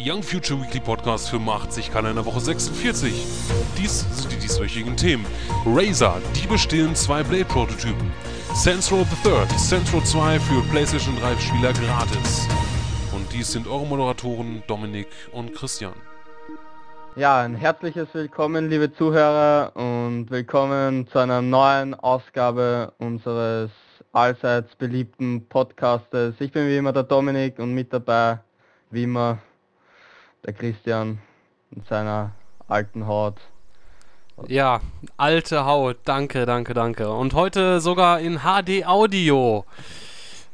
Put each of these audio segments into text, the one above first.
Young Future Weekly Podcast 85, Woche 46. Dies sind die dieswöchigen Themen. Razer, die bestehlen zwei Blade-Prototypen. Row the Third, Row 2 für PlayStation 3 Spieler gratis. Und dies sind eure Moderatoren Dominik und Christian. Ja, ein herzliches Willkommen, liebe Zuhörer, und willkommen zu einer neuen Ausgabe unseres allseits beliebten Podcastes. Ich bin wie immer der Dominik und mit dabei, wie immer, der Christian in seiner alten Haut. Ja, alte Haut, danke, danke, danke. Und heute sogar in HD Audio.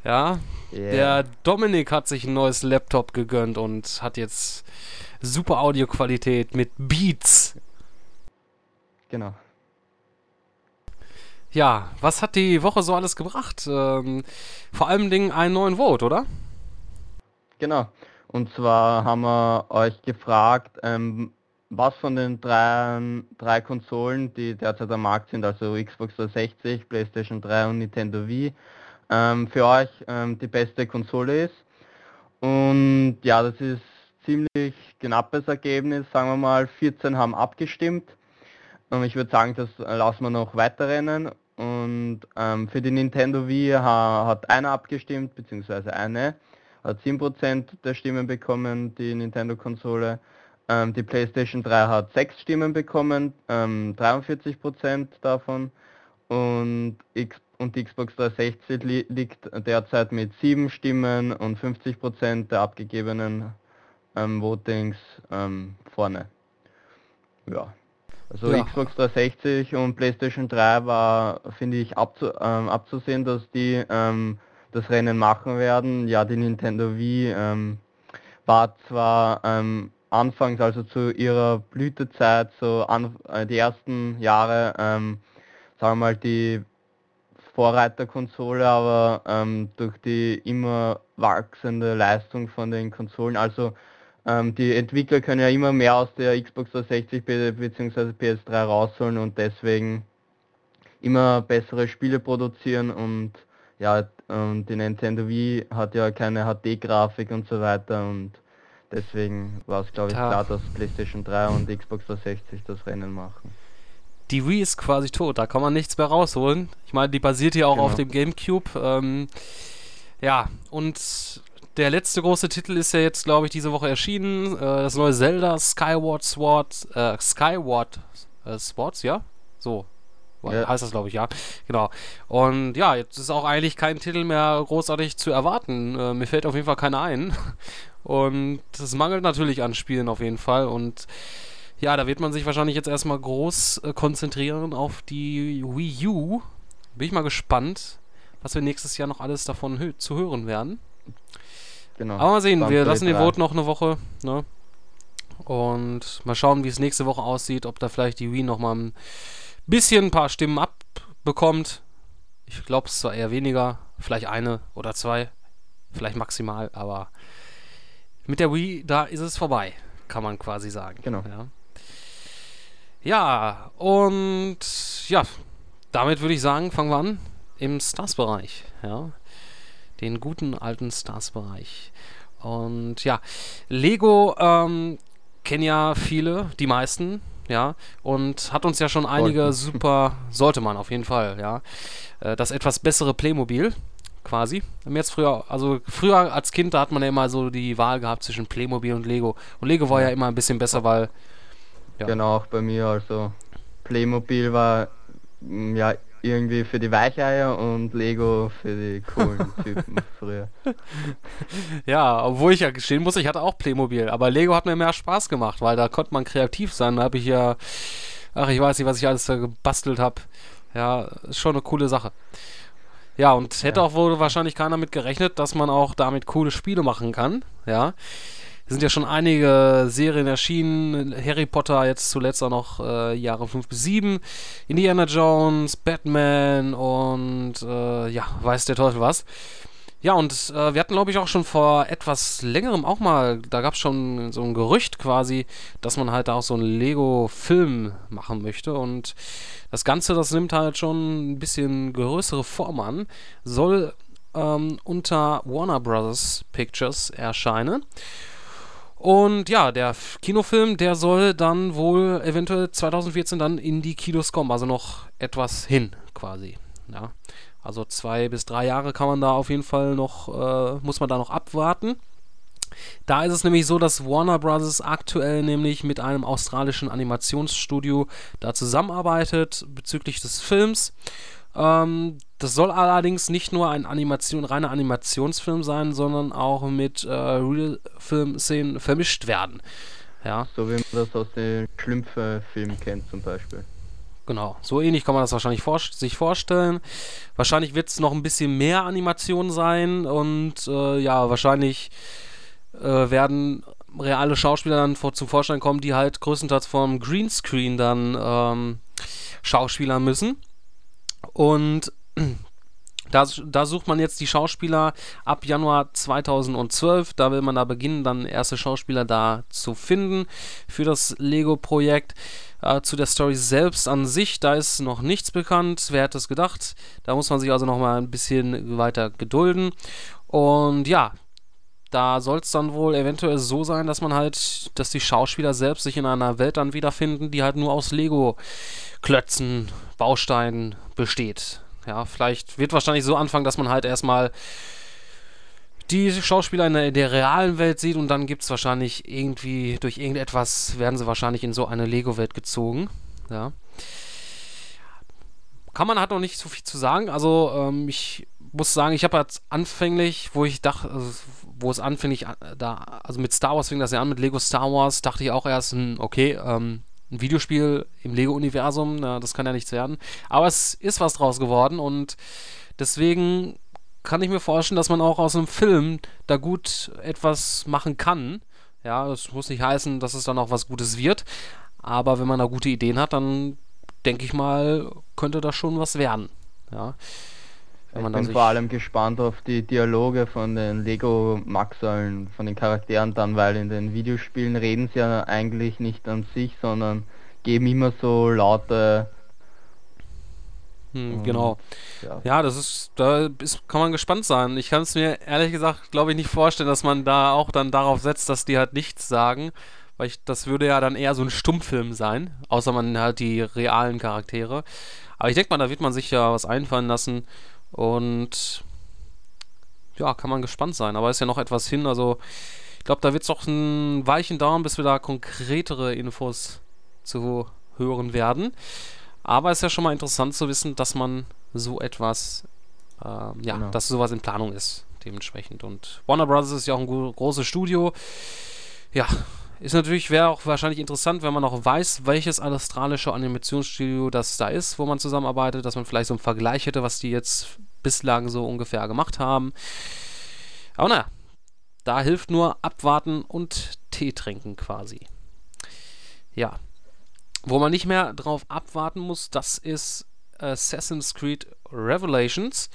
Ja, yeah. der Dominik hat sich ein neues Laptop gegönnt und hat jetzt super Audioqualität mit Beats. Genau. Ja, was hat die Woche so alles gebracht? Ähm, vor allem Dingen einen neuen Vote, oder? Genau. Und zwar haben wir euch gefragt, ähm, was von den drei, drei Konsolen, die derzeit am Markt sind, also Xbox 360, PlayStation 3 und Nintendo Wii, ähm, für euch ähm, die beste Konsole ist. Und ja, das ist ziemlich knappes Ergebnis, sagen wir mal, 14 haben abgestimmt. Und ich würde sagen, das lassen wir noch weiterrennen. Und ähm, für die Nintendo Wii ha, hat einer abgestimmt, beziehungsweise eine hat 7% der Stimmen bekommen, die Nintendo-Konsole. Ähm, die PlayStation 3 hat 6 Stimmen bekommen, ähm, 43% davon. Und, X und die Xbox 360 li liegt derzeit mit 7 Stimmen und 50% der abgegebenen ähm, Votings ähm, vorne. Ja. Also ja. Xbox 360 und PlayStation 3 war, finde ich, abzu ähm, abzusehen, dass die ähm, das Rennen machen werden. Ja, die Nintendo Wii ähm, war zwar ähm, anfangs, also zu ihrer Blütezeit, so an, äh, die ersten Jahre, ähm, sagen wir mal, die Vorreiterkonsole, aber ähm, durch die immer wachsende Leistung von den Konsolen, also ähm, die Entwickler können ja immer mehr aus der Xbox 360 bzw. PS3 rausholen und deswegen immer bessere Spiele produzieren und ja, und die Nintendo Wii hat ja keine HD-Grafik und so weiter und deswegen war es glaube ich ja. klar, dass PlayStation 3 und Xbox 360 das Rennen machen. Die Wii ist quasi tot, da kann man nichts mehr rausholen. Ich meine, die basiert ja auch genau. auf dem GameCube. Ähm, ja, und der letzte große Titel ist ja jetzt, glaube ich, diese Woche erschienen. Äh, das neue Zelda Skyward Sword, äh, Skyward äh, Swords, ja? So, ja. heißt das, glaube ich, ja. Genau. Und ja, jetzt ist auch eigentlich kein Titel mehr großartig zu erwarten. Äh, mir fällt auf jeden Fall keiner ein. Und es mangelt natürlich an Spielen auf jeden Fall. Und ja, da wird man sich wahrscheinlich jetzt erstmal groß äh, konzentrieren auf die Wii U. Bin ich mal gespannt, was wir nächstes Jahr noch alles davon hö zu hören werden. Genau. Aber mal sehen, wir lassen den Vote noch eine Woche. Ne? Und mal schauen, wie es nächste Woche aussieht, ob da vielleicht die Wii nochmal ein bisschen ein paar Stimmen abbekommt. Ich glaube es zwar eher weniger, vielleicht eine oder zwei, vielleicht maximal, aber mit der Wii, da ist es vorbei, kann man quasi sagen. Genau. Ja, ja und ja, damit würde ich sagen, fangen wir an im Stars-Bereich. Ja, den guten alten Stars-Bereich. Und ja, Lego ähm, kennen ja viele, die meisten ja, und hat uns ja schon einige super, sollte man auf jeden Fall, ja, äh, das etwas bessere Playmobil quasi. Jetzt früher, also früher als Kind, da hat man ja immer so die Wahl gehabt zwischen Playmobil und Lego. Und Lego war ja immer ein bisschen besser, weil. Ja. Genau, auch bei mir, also Playmobil war mm, ja irgendwie für die Weicheier und Lego für die coolen Typen früher. Ja, obwohl ich ja gestehen muss, ich hatte auch Playmobil, aber Lego hat mir mehr Spaß gemacht, weil da konnte man kreativ sein. Da habe ich ja, ach, ich weiß nicht, was ich alles da gebastelt habe. Ja, ist schon eine coole Sache. Ja, und hätte ja. auch wohl wahrscheinlich keiner mit gerechnet, dass man auch damit coole Spiele machen kann. Ja. Sind ja schon einige Serien erschienen. Harry Potter jetzt zuletzt auch noch äh, Jahre 5 bis 7. Indiana Jones, Batman und äh, ja, weiß der Teufel was. Ja, und äh, wir hatten, glaube ich, auch schon vor etwas längerem auch mal, da gab es schon so ein Gerücht quasi, dass man halt auch so einen Lego-Film machen möchte. Und das Ganze, das nimmt halt schon ein bisschen größere Form an, soll ähm, unter Warner Brothers Pictures erscheinen. Und ja, der Kinofilm, der soll dann wohl eventuell 2014 dann in die Kinos kommen, also noch etwas hin quasi. Ja, also zwei bis drei Jahre kann man da auf jeden Fall noch, äh, muss man da noch abwarten. Da ist es nämlich so, dass Warner Bros. aktuell nämlich mit einem australischen Animationsstudio da zusammenarbeitet bezüglich des Films. Ähm, das soll allerdings nicht nur ein Animation, reiner Animationsfilm sein, sondern auch mit äh, Real-Film-Szenen vermischt werden. Ja. So wie man das aus den Schlümpfe-Filmen kennt zum Beispiel. Genau, so ähnlich kann man das wahrscheinlich vor sich vorstellen. Wahrscheinlich wird es noch ein bisschen mehr Animation sein und äh, ja, wahrscheinlich äh, werden reale Schauspieler dann vor, zum Vorschein kommen, die halt größtenteils vom Greenscreen dann ähm, Schauspieler müssen. Und da, da, sucht man jetzt die Schauspieler ab Januar 2012. Da will man da beginnen, dann erste Schauspieler da zu finden für das Lego-Projekt. Äh, zu der Story selbst an sich, da ist noch nichts bekannt. Wer hätte es gedacht? Da muss man sich also noch mal ein bisschen weiter gedulden. Und ja, da soll es dann wohl eventuell so sein, dass man halt, dass die Schauspieler selbst sich in einer Welt dann wiederfinden, die halt nur aus Lego-Klötzen, Bausteinen besteht. Ja, vielleicht wird wahrscheinlich so anfangen, dass man halt erstmal die Schauspieler in der, der, realen Welt sieht und dann gibt es wahrscheinlich irgendwie, durch irgendetwas werden sie wahrscheinlich in so eine Lego-Welt gezogen. Ja. Kann man halt noch nicht so viel zu sagen. Also, ähm, ich muss sagen, ich habe jetzt anfänglich, wo ich dachte, also, wo es anfänglich äh, da, also mit Star Wars fing das ja an, mit Lego Star Wars, dachte ich auch erst, hm, okay, ähm, ein Videospiel im Lego-Universum, das kann ja nichts werden. Aber es ist was draus geworden und deswegen kann ich mir vorstellen, dass man auch aus einem Film da gut etwas machen kann. Ja, das muss nicht heißen, dass es dann auch was Gutes wird. Aber wenn man da gute Ideen hat, dann denke ich mal, könnte das schon was werden. Ja ich bin vor allem gespannt auf die Dialoge von den Lego Maxeln, von den Charakteren dann, weil in den Videospielen reden sie ja eigentlich nicht an sich, sondern geben immer so laute hm, genau. Ja. ja. das ist, da ist, kann man gespannt sein. Ich kann es mir ehrlich gesagt, glaube ich, nicht vorstellen, dass man da auch dann darauf setzt, dass die halt nichts sagen, weil ich, das würde ja dann eher so ein Stummfilm sein, außer man halt die realen Charaktere. Aber ich denke mal, da wird man sich ja was einfallen lassen, und ja, kann man gespannt sein. Aber ist ja noch etwas hin. Also ich glaube, da wird es noch ein Weichen dauern, bis wir da konkretere Infos zu hören werden. Aber es ist ja schon mal interessant zu wissen, dass man so etwas, äh, ja, genau. dass sowas in Planung ist, dementsprechend. Und Warner Bros. ist ja auch ein großes Studio. Ja, ist natürlich, wäre auch wahrscheinlich interessant, wenn man noch weiß, welches australische Animationsstudio das da ist, wo man zusammenarbeitet, dass man vielleicht so einen Vergleich hätte, was die jetzt bislang so ungefähr gemacht haben. Aber naja, da hilft nur abwarten und Tee trinken quasi. Ja. Wo man nicht mehr drauf abwarten muss, das ist Assassin's Creed Revelations.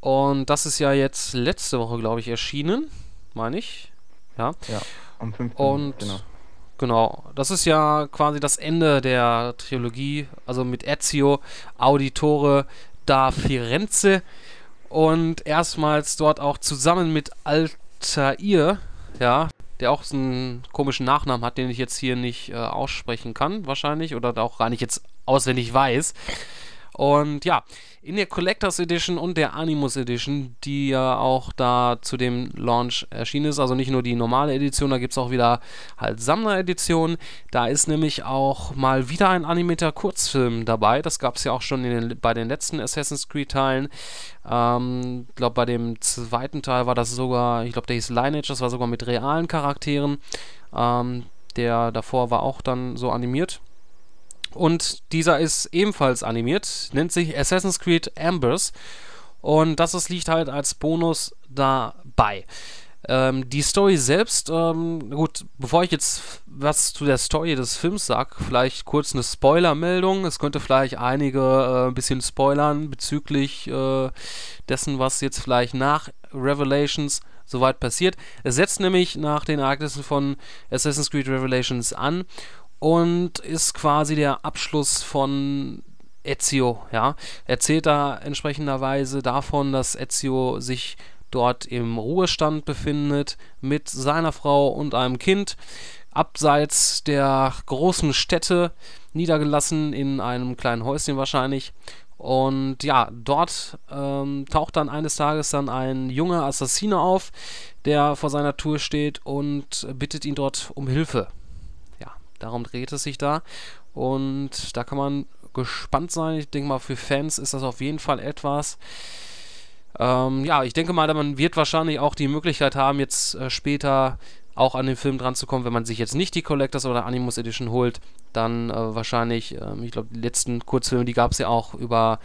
Und das ist ja jetzt letzte Woche, glaube ich, erschienen. Meine ich. Ja. Ja. Am 5. Und genau. Genau, das ist ja quasi das Ende der Trilogie, also mit Ezio, Auditore da Firenze und erstmals dort auch zusammen mit Altair, ja, der auch so einen komischen Nachnamen hat, den ich jetzt hier nicht äh, aussprechen kann, wahrscheinlich, oder auch gar nicht jetzt auswendig weiß. Und ja, in der Collectors Edition und der Animus Edition, die ja auch da zu dem Launch erschienen ist, also nicht nur die normale Edition, da gibt es auch wieder halt Sammler-Edition. Da ist nämlich auch mal wieder ein animierter Kurzfilm dabei. Das gab es ja auch schon den, bei den letzten Assassin's Creed-Teilen. Ich ähm, glaube, bei dem zweiten Teil war das sogar, ich glaube, der hieß Lineage, das war sogar mit realen Charakteren. Ähm, der davor war auch dann so animiert. Und dieser ist ebenfalls animiert, nennt sich Assassin's Creed Ambers. Und das ist, liegt halt als Bonus dabei. Ähm, die Story selbst, ähm, gut, bevor ich jetzt was zu der Story des Films sage, vielleicht kurz eine Spoiler-Meldung. Es könnte vielleicht einige äh, ein bisschen spoilern bezüglich äh, dessen, was jetzt vielleicht nach Revelations soweit passiert. Es setzt nämlich nach den Ereignissen von Assassin's Creed Revelations an und ist quasi der Abschluss von Ezio, ja. Erzählt da entsprechenderweise davon, dass Ezio sich dort im Ruhestand befindet mit seiner Frau und einem Kind, abseits der großen Städte, niedergelassen in einem kleinen Häuschen wahrscheinlich. Und ja, dort ähm, taucht dann eines Tages dann ein junger Assassine auf, der vor seiner Tour steht und bittet ihn dort um Hilfe. Darum dreht es sich da. Und da kann man gespannt sein. Ich denke mal, für Fans ist das auf jeden Fall etwas. Ähm, ja, ich denke mal, man wird wahrscheinlich auch die Möglichkeit haben, jetzt äh, später auch an den Film dran zu kommen, wenn man sich jetzt nicht die Collectors oder Animus Edition holt, dann äh, wahrscheinlich, äh, ich glaube, die letzten Kurzfilme, die gab es ja auch über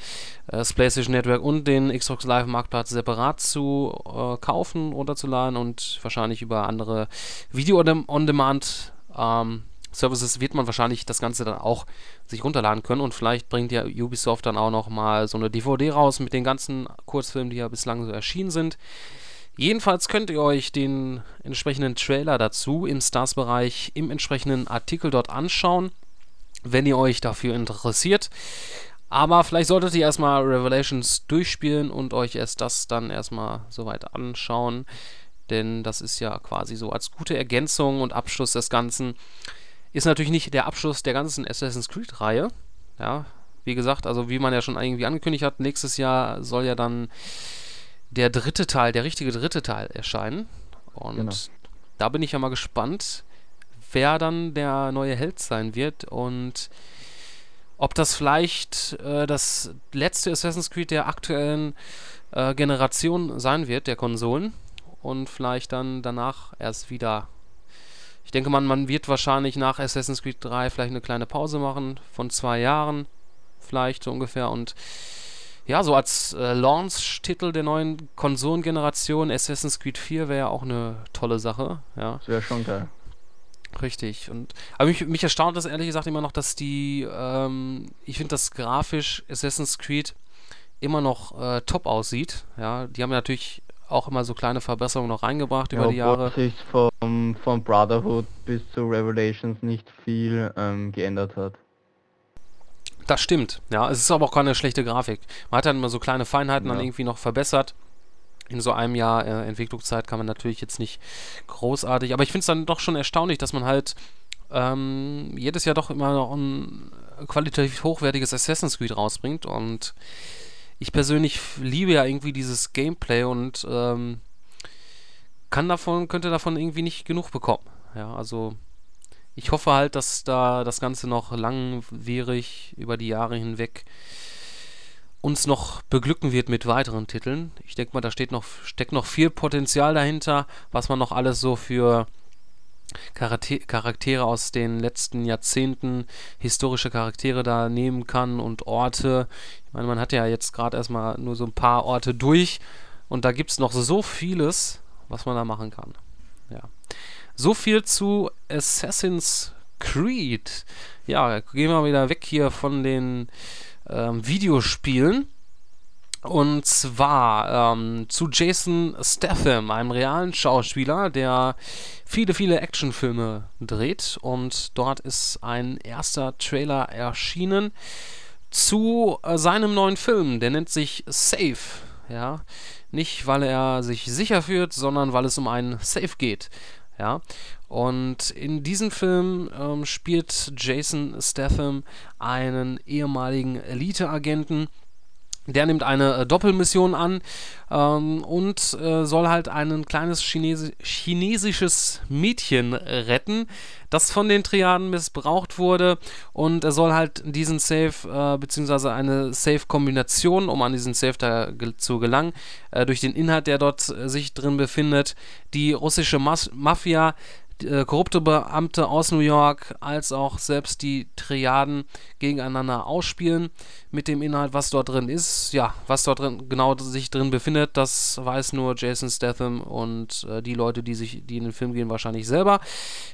äh, das PlayStation Network und den Xbox Live Marktplatz separat zu äh, kaufen oder zu laden und wahrscheinlich über andere Video-on-Demand ähm, Services wird man wahrscheinlich das Ganze dann auch sich runterladen können und vielleicht bringt ja Ubisoft dann auch noch mal so eine DVD raus mit den ganzen Kurzfilmen, die ja bislang so erschienen sind. Jedenfalls könnt ihr euch den entsprechenden Trailer dazu im Stars-Bereich im entsprechenden Artikel dort anschauen, wenn ihr euch dafür interessiert. Aber vielleicht solltet ihr erstmal Revelations durchspielen und euch erst das dann erstmal soweit anschauen. Denn das ist ja quasi so als gute Ergänzung und Abschluss des Ganzen. Ist natürlich nicht der Abschluss der ganzen Assassin's Creed-Reihe. Ja, wie gesagt, also wie man ja schon irgendwie angekündigt hat, nächstes Jahr soll ja dann der dritte Teil, der richtige dritte Teil erscheinen. Und genau. da bin ich ja mal gespannt, wer dann der neue Held sein wird und ob das vielleicht äh, das letzte Assassin's Creed der aktuellen äh, Generation sein wird, der Konsolen. Und vielleicht dann danach erst wieder. Ich denke mal, man wird wahrscheinlich nach Assassin's Creed 3 vielleicht eine kleine Pause machen von zwei Jahren, vielleicht so ungefähr. Und ja, so als äh, Launch-Titel der neuen Konsolengeneration Assassin's Creed 4 wäre ja auch eine tolle Sache. Ja. Das wäre schon geil. Richtig. Und, aber mich, mich erstaunt das ehrlich gesagt immer noch, dass die, ähm, ich finde, dass grafisch Assassin's Creed immer noch äh, top aussieht. Ja, die haben natürlich auch immer so kleine Verbesserungen noch reingebracht ja, über die Jahre. sich vom, vom Brotherhood bis zu Revelations nicht viel ähm, geändert hat. Das stimmt, ja. Es ist aber auch keine schlechte Grafik. Man hat dann immer so kleine Feinheiten ja. dann irgendwie noch verbessert. In so einem Jahr äh, Entwicklungszeit kann man natürlich jetzt nicht großartig, aber ich finde es dann doch schon erstaunlich, dass man halt ähm, jedes Jahr doch immer noch ein qualitativ hochwertiges Assassin's Creed rausbringt und ich persönlich liebe ja irgendwie dieses Gameplay und ähm, kann davon, könnte davon irgendwie nicht genug bekommen. Ja, also ich hoffe halt, dass da das Ganze noch langwierig über die Jahre hinweg uns noch beglücken wird mit weiteren Titeln. Ich denke mal, da steht noch, steckt noch viel Potenzial dahinter, was man noch alles so für Charaktere aus den letzten Jahrzehnten, historische Charaktere da nehmen kann und Orte. Ich meine, man hat ja jetzt gerade erstmal nur so ein paar Orte durch und da gibt es noch so vieles, was man da machen kann. Ja. So viel zu Assassin's Creed. Ja, gehen wir wieder weg hier von den ähm, Videospielen. Und zwar ähm, zu Jason Statham, einem realen Schauspieler, der viele, viele Actionfilme dreht. Und dort ist ein erster Trailer erschienen zu äh, seinem neuen Film. Der nennt sich Safe. Ja, nicht weil er sich sicher fühlt, sondern weil es um einen Safe geht. Ja. Und in diesem Film ähm, spielt Jason Statham einen ehemaligen Elite-Agenten, der nimmt eine äh, Doppelmission an ähm, und äh, soll halt ein kleines Chinesi chinesisches Mädchen retten, das von den Triaden missbraucht wurde. Und er soll halt diesen Safe, äh, beziehungsweise eine Safe-Kombination, um an diesen Safe da ge zu gelangen, äh, durch den Inhalt, der dort äh, sich drin befindet, die russische Mas Mafia äh, korrupte Beamte aus New York als auch selbst die Triaden gegeneinander ausspielen mit dem Inhalt, was dort drin ist. Ja, was dort drin genau sich drin befindet, das weiß nur Jason Statham und äh, die Leute, die sich, die in den Film gehen, wahrscheinlich selber.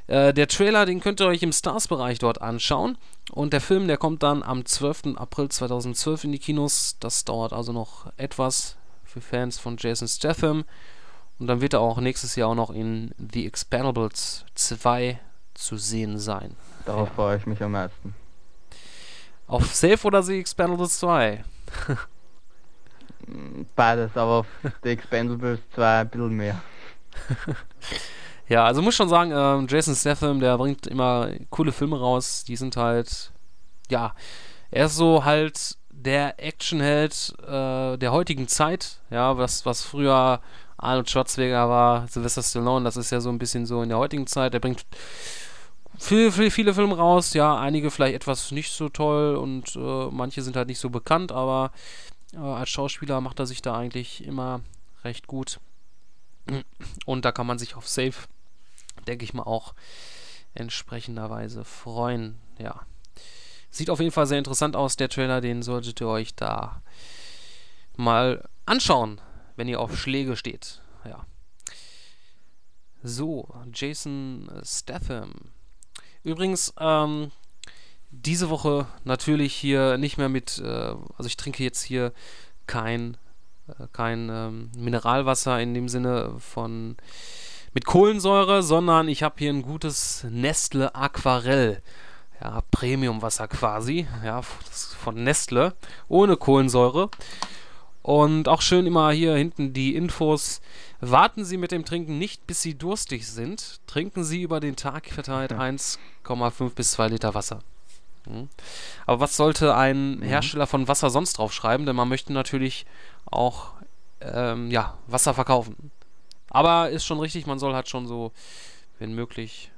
Äh, der Trailer, den könnt ihr euch im Stars-Bereich dort anschauen. Und der Film, der kommt dann am 12. April 2012 in die Kinos. Das dauert also noch etwas für Fans von Jason Statham. Und dann wird er auch nächstes Jahr auch noch in The Expendables 2 zu sehen sein. Darauf ja. freue ich mich am meisten. Auf Safe oder The Expendables 2? Beides, aber auf The Expendables 2 ein bisschen mehr. ja, also muss schon sagen, ähm, Jason Statham, der bringt immer coole Filme raus. Die sind halt, ja, er ist so halt der Actionheld äh, der heutigen Zeit. Ja, was, was früher Arnold Schwarzenegger war, Sylvester Stallone, das ist ja so ein bisschen so in der heutigen Zeit. Er bringt viel, viel, viele Filme raus, ja, einige vielleicht etwas nicht so toll und äh, manche sind halt nicht so bekannt, aber äh, als Schauspieler macht er sich da eigentlich immer recht gut. Und da kann man sich auf Safe, denke ich mal, auch entsprechenderweise freuen, ja. Sieht auf jeden Fall sehr interessant aus, der Trailer, den solltet ihr euch da mal anschauen wenn ihr auf Schläge steht. Ja. So, Jason Statham. Übrigens, ähm, diese Woche natürlich hier nicht mehr mit, äh, also ich trinke jetzt hier kein, äh, kein ähm, Mineralwasser in dem Sinne von mit Kohlensäure, sondern ich habe hier ein gutes Nestle Aquarell. Ja, Premiumwasser quasi, ja, von Nestle, ohne Kohlensäure. Und auch schön immer hier hinten die Infos. Warten Sie mit dem Trinken nicht, bis Sie durstig sind. Trinken Sie über den Tag verteilt 1,5 bis 2 Liter Wasser. Hm. Aber was sollte ein mhm. Hersteller von Wasser sonst draufschreiben? Denn man möchte natürlich auch ähm, ja, Wasser verkaufen. Aber ist schon richtig, man soll halt schon so, wenn möglich,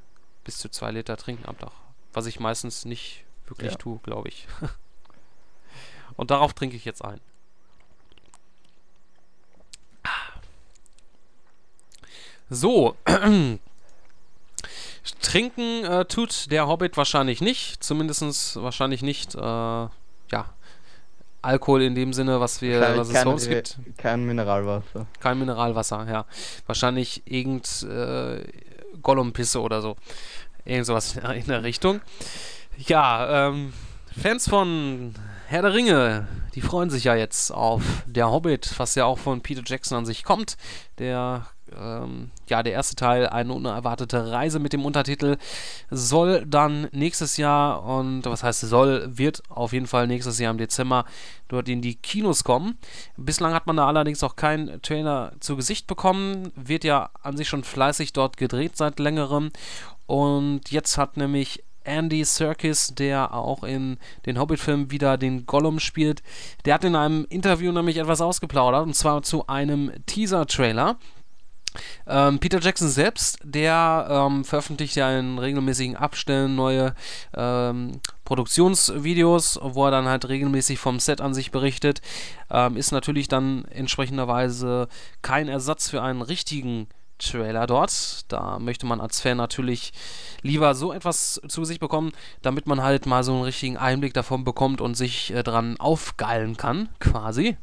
bis zu 2 Liter trinken am Tag. Was ich meistens nicht wirklich ja. tue, glaube ich. Und darauf trinke ich jetzt ein. So. Trinken äh, tut der Hobbit wahrscheinlich nicht. Zumindest wahrscheinlich nicht, äh, ja, Alkohol in dem Sinne, was wir, was es sonst gibt. Kein Mineralwasser. Kein Mineralwasser, ja. Wahrscheinlich irgend äh, Gollumpisse oder so. Irgend sowas in der Richtung. Ja, ähm, Fans von Herr der Ringe, die freuen sich ja jetzt auf Der Hobbit, was ja auch von Peter Jackson an sich kommt. Der ähm, ja, der erste Teil, eine unerwartete Reise mit dem Untertitel, soll dann nächstes Jahr und was heißt soll, wird auf jeden Fall nächstes Jahr im Dezember dort in die Kinos kommen. Bislang hat man da allerdings auch keinen Trailer zu Gesicht bekommen, wird ja an sich schon fleißig dort gedreht seit längerem und jetzt hat nämlich Andy Serkis, der auch in den Hobbit-Filmen wieder den Gollum spielt, der hat in einem Interview nämlich etwas ausgeplaudert und zwar zu einem Teaser-Trailer. Ähm, Peter Jackson selbst, der ähm, veröffentlicht ja in regelmäßigen Abständen neue ähm, Produktionsvideos, wo er dann halt regelmäßig vom Set an sich berichtet. Ähm, ist natürlich dann entsprechenderweise kein Ersatz für einen richtigen Trailer dort. Da möchte man als Fan natürlich lieber so etwas zu sich bekommen, damit man halt mal so einen richtigen Einblick davon bekommt und sich äh, dran aufgeilen kann, quasi.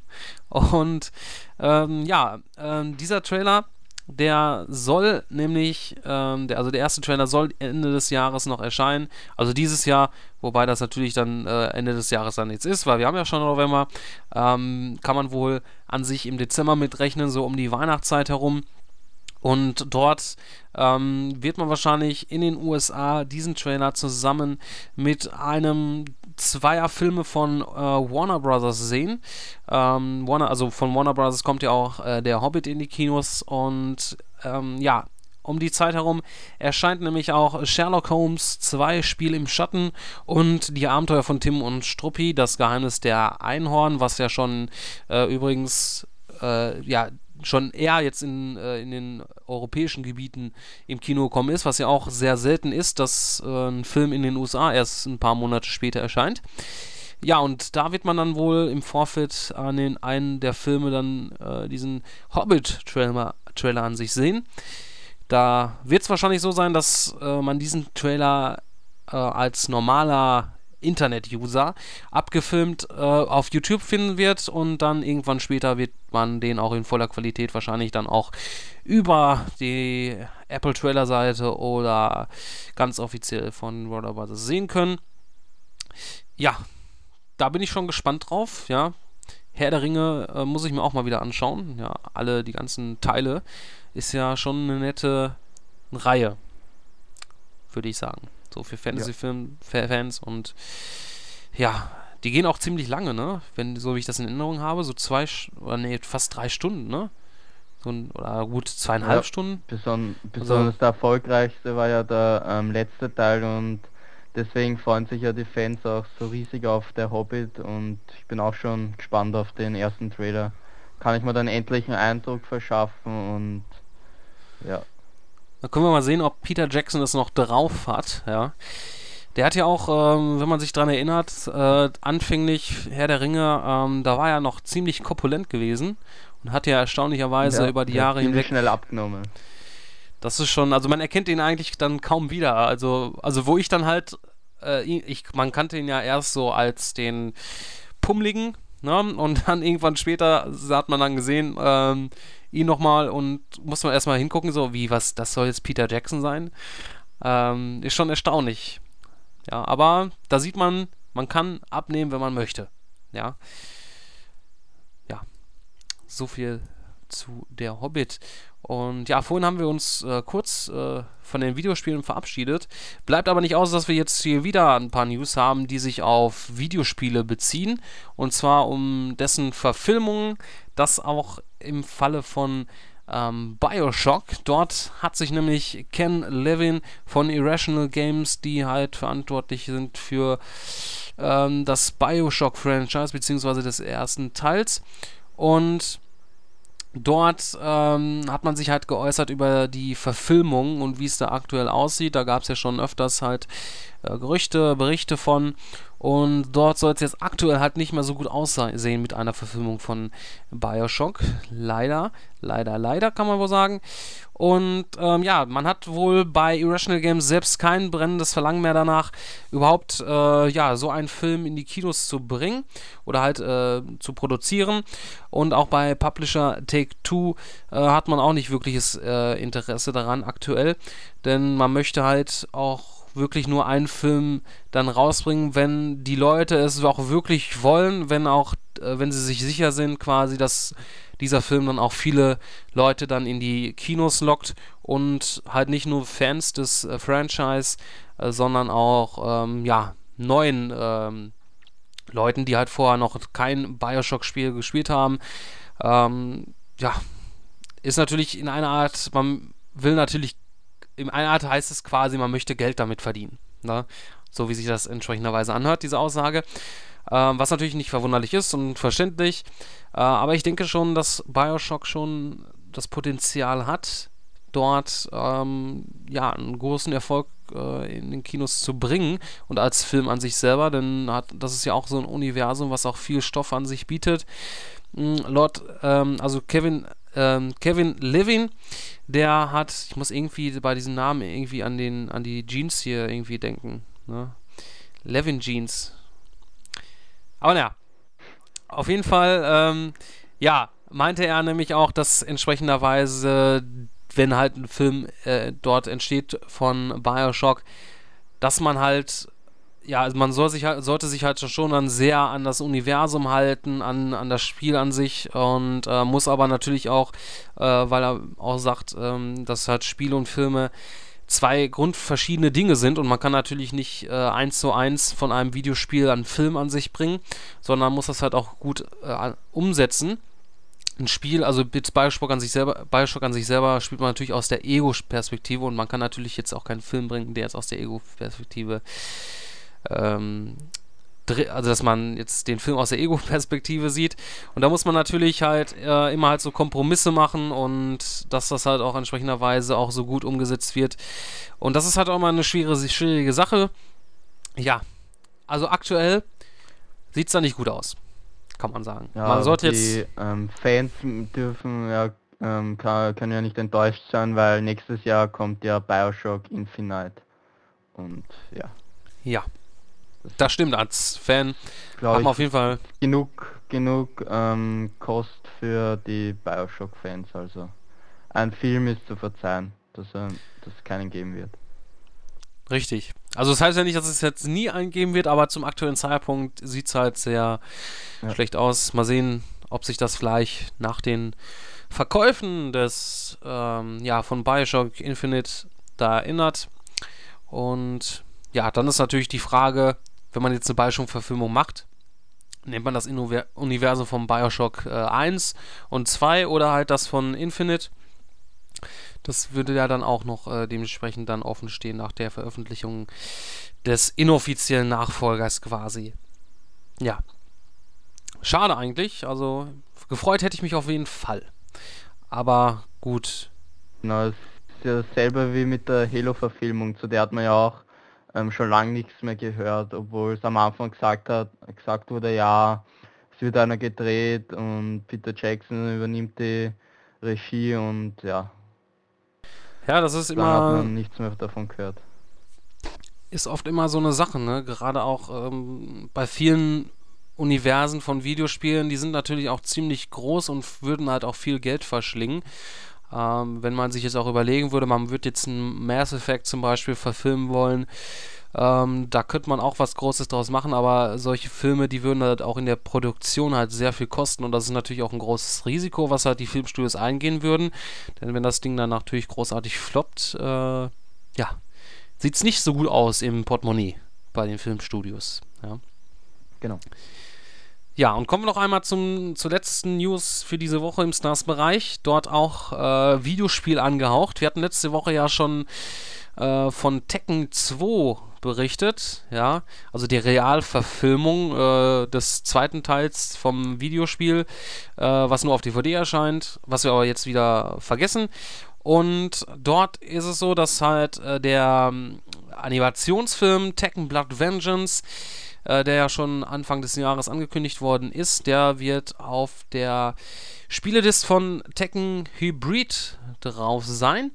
Und ähm, ja, äh, dieser Trailer der soll nämlich, ähm, der, also der erste Trailer soll Ende des Jahres noch erscheinen. Also dieses Jahr, wobei das natürlich dann äh, Ende des Jahres dann jetzt ist, weil wir haben ja schon November. Ähm, kann man wohl an sich im Dezember mitrechnen, so um die Weihnachtszeit herum. Und dort ähm, wird man wahrscheinlich in den USA diesen Trailer zusammen mit einem zweier Filme von äh, Warner Brothers sehen. Ähm, Warner, also von Warner Brothers kommt ja auch äh, der Hobbit in die Kinos und ähm, ja, um die Zeit herum erscheint nämlich auch Sherlock Holmes 2 Spiel im Schatten und die Abenteuer von Tim und Struppi, das Geheimnis der Einhorn, was ja schon äh, übrigens äh, ja schon eher jetzt in, äh, in den europäischen Gebieten im Kino gekommen ist, was ja auch sehr selten ist, dass äh, ein Film in den USA erst ein paar Monate später erscheint. Ja, und da wird man dann wohl im Vorfeld an den einen der Filme dann äh, diesen Hobbit-Trailer Trailer an sich sehen. Da wird es wahrscheinlich so sein, dass äh, man diesen Trailer äh, als normaler Internet-User abgefilmt äh, auf YouTube finden wird und dann irgendwann später wird man den auch in voller Qualität wahrscheinlich dann auch über die Apple Trailer Seite oder ganz offiziell von Warner Bros. sehen können. Ja, da bin ich schon gespannt drauf, ja. Herr der Ringe äh, muss ich mir auch mal wieder anschauen. Ja, alle die ganzen Teile ist ja schon eine nette Reihe, würde ich sagen. So für Fantasy-Film-Fans und ja, die gehen auch ziemlich lange, ne? Wenn, so wie ich das in Erinnerung habe, so zwei, oder nee, fast drei Stunden, ne? So ein, oder gut zweieinhalb Ja, Stunden. Beson besonders der erfolgreichste war ja der ähm, letzte Teil und deswegen freuen sich ja die Fans auch so riesig auf der Hobbit und ich bin auch schon gespannt auf den ersten Trailer. Kann ich mir dann endlich einen Eindruck verschaffen und ja. Da können wir mal sehen, ob Peter Jackson es noch drauf hat, ja. Der hat ja auch, ähm, wenn man sich dran erinnert, äh, anfänglich Herr der Ringe, ähm, da war er noch ziemlich korpulent gewesen und hat ja erstaunlicherweise ja, über die Jahre hinweg schnell abgenommen. Das ist schon, also man erkennt ihn eigentlich dann kaum wieder. Also, also wo ich dann halt, äh, ich, man kannte ihn ja erst so als den Pummeligen, ne? Und dann irgendwann später hat man dann gesehen, ähm, ihn nochmal und muss man erstmal hingucken, so wie, was, das soll jetzt Peter Jackson sein? Ähm, ist schon erstaunlich. Ja, aber da sieht man, man kann abnehmen, wenn man möchte. Ja. Ja. So viel zu der Hobbit. Und ja, vorhin haben wir uns äh, kurz äh, von den Videospielen verabschiedet. Bleibt aber nicht aus, dass wir jetzt hier wieder ein paar News haben, die sich auf Videospiele beziehen. Und zwar um dessen Verfilmungen. Das auch im Falle von ähm, Bioshock. Dort hat sich nämlich Ken Levin von Irrational Games, die halt verantwortlich sind für ähm, das Bioshock-Franchise, beziehungsweise des ersten Teils. Und Dort ähm, hat man sich halt geäußert über die Verfilmung und wie es da aktuell aussieht. Da gab es ja schon öfters halt äh, Gerüchte, Berichte von. Und dort soll es jetzt aktuell halt nicht mehr so gut aussehen mit einer Verfilmung von Bioshock. Leider, leider, leider kann man wohl sagen. Und ähm, ja, man hat wohl bei Irrational Games selbst kein brennendes Verlangen mehr danach, überhaupt äh, ja, so einen Film in die Kinos zu bringen oder halt äh, zu produzieren. Und auch bei Publisher Take Two äh, hat man auch nicht wirkliches äh, Interesse daran aktuell, denn man möchte halt auch wirklich nur einen Film dann rausbringen, wenn die Leute es auch wirklich wollen, wenn auch, äh, wenn sie sich sicher sind, quasi, dass dieser Film dann auch viele Leute dann in die Kinos lockt und halt nicht nur Fans des äh, Franchise, äh, sondern auch ähm, ja neuen ähm, Leuten, die halt vorher noch kein Bioshock-Spiel gespielt haben. Ähm, ja, ist natürlich in einer Art, man will natürlich, in einer Art heißt es quasi, man möchte Geld damit verdienen. Ne? So wie sich das entsprechenderweise anhört, diese Aussage. Ähm, was natürlich nicht verwunderlich ist und verständlich. Äh, aber ich denke schon, dass Bioshock schon das Potenzial hat, dort ähm, ja, einen großen Erfolg äh, in den Kinos zu bringen und als Film an sich selber, denn hat, das ist ja auch so ein Universum, was auch viel Stoff an sich bietet. Mm, Lord, ähm, also Kevin, ähm, Kevin Levin, der hat, ich muss irgendwie bei diesem Namen irgendwie an den, an die Jeans hier irgendwie denken. Ne? Levin Jeans. Aber naja, auf jeden Fall, ähm, ja, meinte er nämlich auch, dass entsprechenderweise, wenn halt ein Film äh, dort entsteht von Bioshock, dass man halt, ja, also man soll sich halt, sollte sich halt schon dann sehr an das Universum halten, an, an das Spiel an sich und äh, muss aber natürlich auch, äh, weil er auch sagt, ähm, dass halt Spiele und Filme zwei grundverschiedene Dinge sind und man kann natürlich nicht äh, eins zu eins von einem Videospiel einen Film an sich bringen, sondern muss das halt auch gut äh, umsetzen. Ein Spiel, also jetzt Bioshock an sich selber, Bioshock an sich selber spielt man natürlich aus der Ego-Perspektive und man kann natürlich jetzt auch keinen Film bringen, der jetzt aus der Ego-Perspektive ähm, also dass man jetzt den Film aus der Ego-Perspektive sieht. Und da muss man natürlich halt äh, immer halt so Kompromisse machen und dass das halt auch entsprechenderweise auch so gut umgesetzt wird. Und das ist halt auch mal eine schwierige, schwierige Sache. Ja, also aktuell sieht es da nicht gut aus. Kann man sagen. Ja, man sollte die jetzt. ähm, Fans dürfen ja ähm, kann, können ja nicht enttäuscht sein, weil nächstes Jahr kommt ja Bioshock Infinite. Und ja, Ja. Das stimmt, als Fan haben wir auf jeden Fall. genug genug ähm, Kost für die Bioshock-Fans. Also ein Film ist zu verzeihen, dass er dass es keinen geben wird. Richtig. Also das heißt ja nicht, dass es jetzt nie eingeben wird, aber zum aktuellen Zeitpunkt sieht es halt sehr Ja. schlecht aus. Mal sehen, ob sich das vielleicht nach den Verkäufen des, ähm, ja, von Bioshock Infinite da erinnert. Und ja, dann ist natürlich die Frage, wenn man jetzt eine Bioshock-Verfilmung macht, nennt man das Universum von Bioshock äh, 1 und 2 oder halt das von Infinite. Das würde ja dann auch noch äh, dementsprechend dann offen stehen nach der Veröffentlichung des inoffiziellen Nachfolgers quasi. Ja. Schade eigentlich. Also gefreut hätte ich mich auf jeden Fall. Aber gut. Genau, es ist ja dasselbe wie mit der Halo-Verfilmung. Zu der hat man ja auch ähm, schon lange nichts mehr gehört, obwohl es am Anfang gesagt hat, gesagt wurde, ja, es wird einer gedreht und Peter Jackson übernimmt die Regie und ja. Ja, das ist immer. Hat man nichts mehr davon gehört. Ist oft immer so eine Sache, ne? Gerade auch ähm, bei vielen Universen von Videospielen, die sind natürlich auch ziemlich groß und würden halt auch viel Geld verschlingen. Ähm, wenn man sich jetzt auch überlegen würde, man würde jetzt einen Mass Effect zum Beispiel verfilmen wollen, ähm, da könnte man auch was Großes draus machen, aber solche Filme, die würden halt auch in der Produktion halt sehr viel kosten und das ist natürlich auch ein großes Risiko, was halt die Filmstudios eingehen würden. Denn wenn das Ding dann natürlich großartig floppt, äh, ja, sieht es nicht so gut aus im Portemonnaie bei den Filmstudios. Ja. Genau. Ja, und kommen wir noch einmal zum, zur letzten News für diese Woche im Stars-Bereich. Dort auch äh, Videospiel angehaucht. Wir hatten letzte Woche ja schon äh, von Tekken 2 berichtet, ja, also die Realverfilmung äh, des zweiten Teils vom Videospiel, äh, was nur auf DVD erscheint, was wir aber jetzt wieder vergessen. Und dort ist es so, dass halt äh, der ähm, Animationsfilm Tekken Blood Vengeance äh, der ja schon Anfang des Jahres angekündigt worden ist. Der wird auf der Spieledist von Tekken Hybrid drauf sein.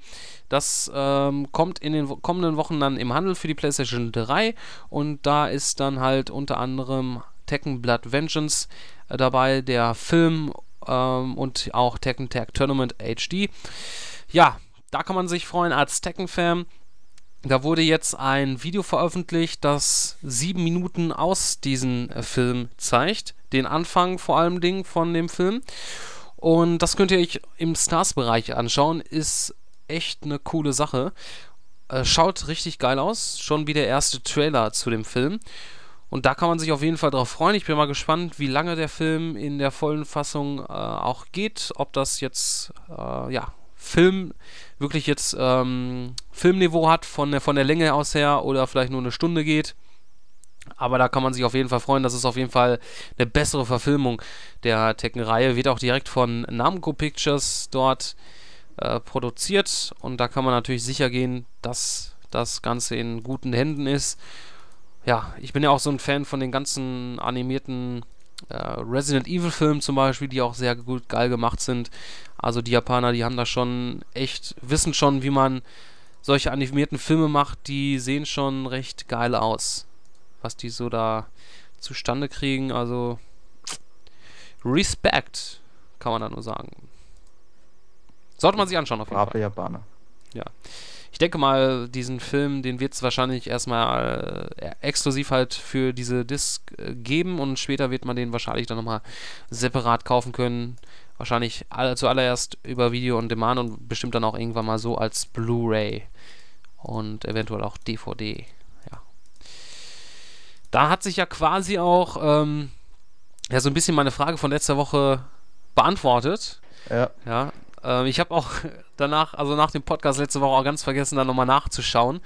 Das ähm, kommt in den kommenden Wochen dann im Handel für die PlayStation 3 und da ist dann halt unter anderem Tekken Blood Vengeance äh, dabei, der Film ähm, und auch Tekken Tag Tournament HD. Ja, da kann man sich freuen als Tekken-Fan. Da wurde jetzt ein Video veröffentlicht, das sieben Minuten aus diesem äh, Film zeigt. Den Anfang vor allem von dem Film. Und das könnt ihr euch im Stars-Bereich anschauen. Ist echt eine coole Sache. Äh, schaut richtig geil aus. Schon wie der erste Trailer zu dem Film. Und da kann man sich auf jeden Fall drauf freuen. Ich bin mal gespannt, wie lange der Film in der vollen Fassung äh, auch geht. Ob das jetzt, äh, ja, Film wirklich jetzt ähm, Filmniveau hat, von der, von der Länge aus her oder vielleicht nur eine Stunde geht. Aber da kann man sich auf jeden Fall freuen. Das ist auf jeden Fall eine bessere Verfilmung der Tekken-Reihe. Wird auch direkt von Namco Pictures dort äh, produziert. Und da kann man natürlich sicher gehen, dass das Ganze in guten Händen ist. Ja, ich bin ja auch so ein Fan von den ganzen animierten äh, Resident Evil Filmen zum Beispiel, die auch sehr gut geil gemacht sind. Also die Japaner, die haben da schon echt, wissen schon, wie man solche animierten Filme macht, die sehen schon recht geil aus. Was die so da zustande kriegen, also Respekt, kann man da nur sagen. Sollte man sich anschauen auf jeden Brave Fall. Japaner. Ja. Ich denke mal, diesen Film, den wird es wahrscheinlich erstmal äh, exklusiv halt für diese Disc äh, geben und später wird man den wahrscheinlich dann nochmal separat kaufen können. Wahrscheinlich all, zuallererst über Video on Demand und bestimmt dann auch irgendwann mal so als Blu-ray und eventuell auch DVD. Ja. Da hat sich ja quasi auch ähm, ja, so ein bisschen meine Frage von letzter Woche beantwortet. Ja. Ja. Ähm, ich habe auch danach, also nach dem Podcast letzte Woche auch ganz vergessen, da nochmal nachzuschauen.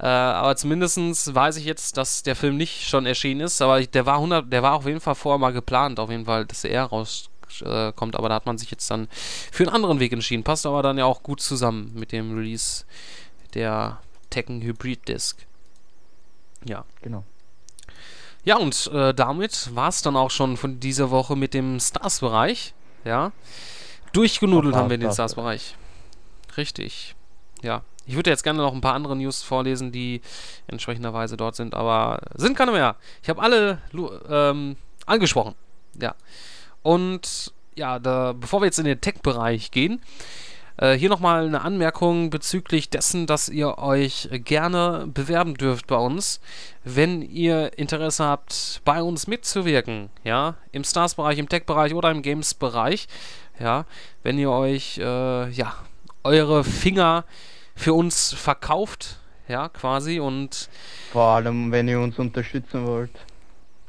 Äh, aber zumindest weiß ich jetzt, dass der Film nicht schon erschienen ist, aber der war 100, der war auf jeden Fall vorher mal geplant, auf jeden Fall, dass er raus äh, aber da hat man sich jetzt dann für einen anderen Weg entschieden. Passt aber dann ja auch gut zusammen mit dem Release der Tekken Hybrid Disc. Ja. Genau. Ja, und äh, damit war es dann auch schon von dieser Woche mit dem Stars-Bereich. Ja. Durchgenudelt haben wir in den Stars-Bereich. Richtig. Ja. Ich würde jetzt gerne noch ein paar andere News vorlesen, die entsprechenderweise dort sind, aber sind keine mehr. Ich habe alle ähm, angesprochen. Ja. Und ja, da, bevor wir jetzt in den Tech-Bereich gehen, äh, hier nochmal eine Anmerkung bezüglich dessen, dass ihr euch gerne bewerben dürft bei uns, wenn ihr Interesse habt, bei uns mitzuwirken, ja, im Stars-Bereich, im Tech-Bereich oder im Games-Bereich, ja, wenn ihr euch, äh, ja, eure Finger für uns verkauft, ja, quasi und vor allem, wenn ihr uns unterstützen wollt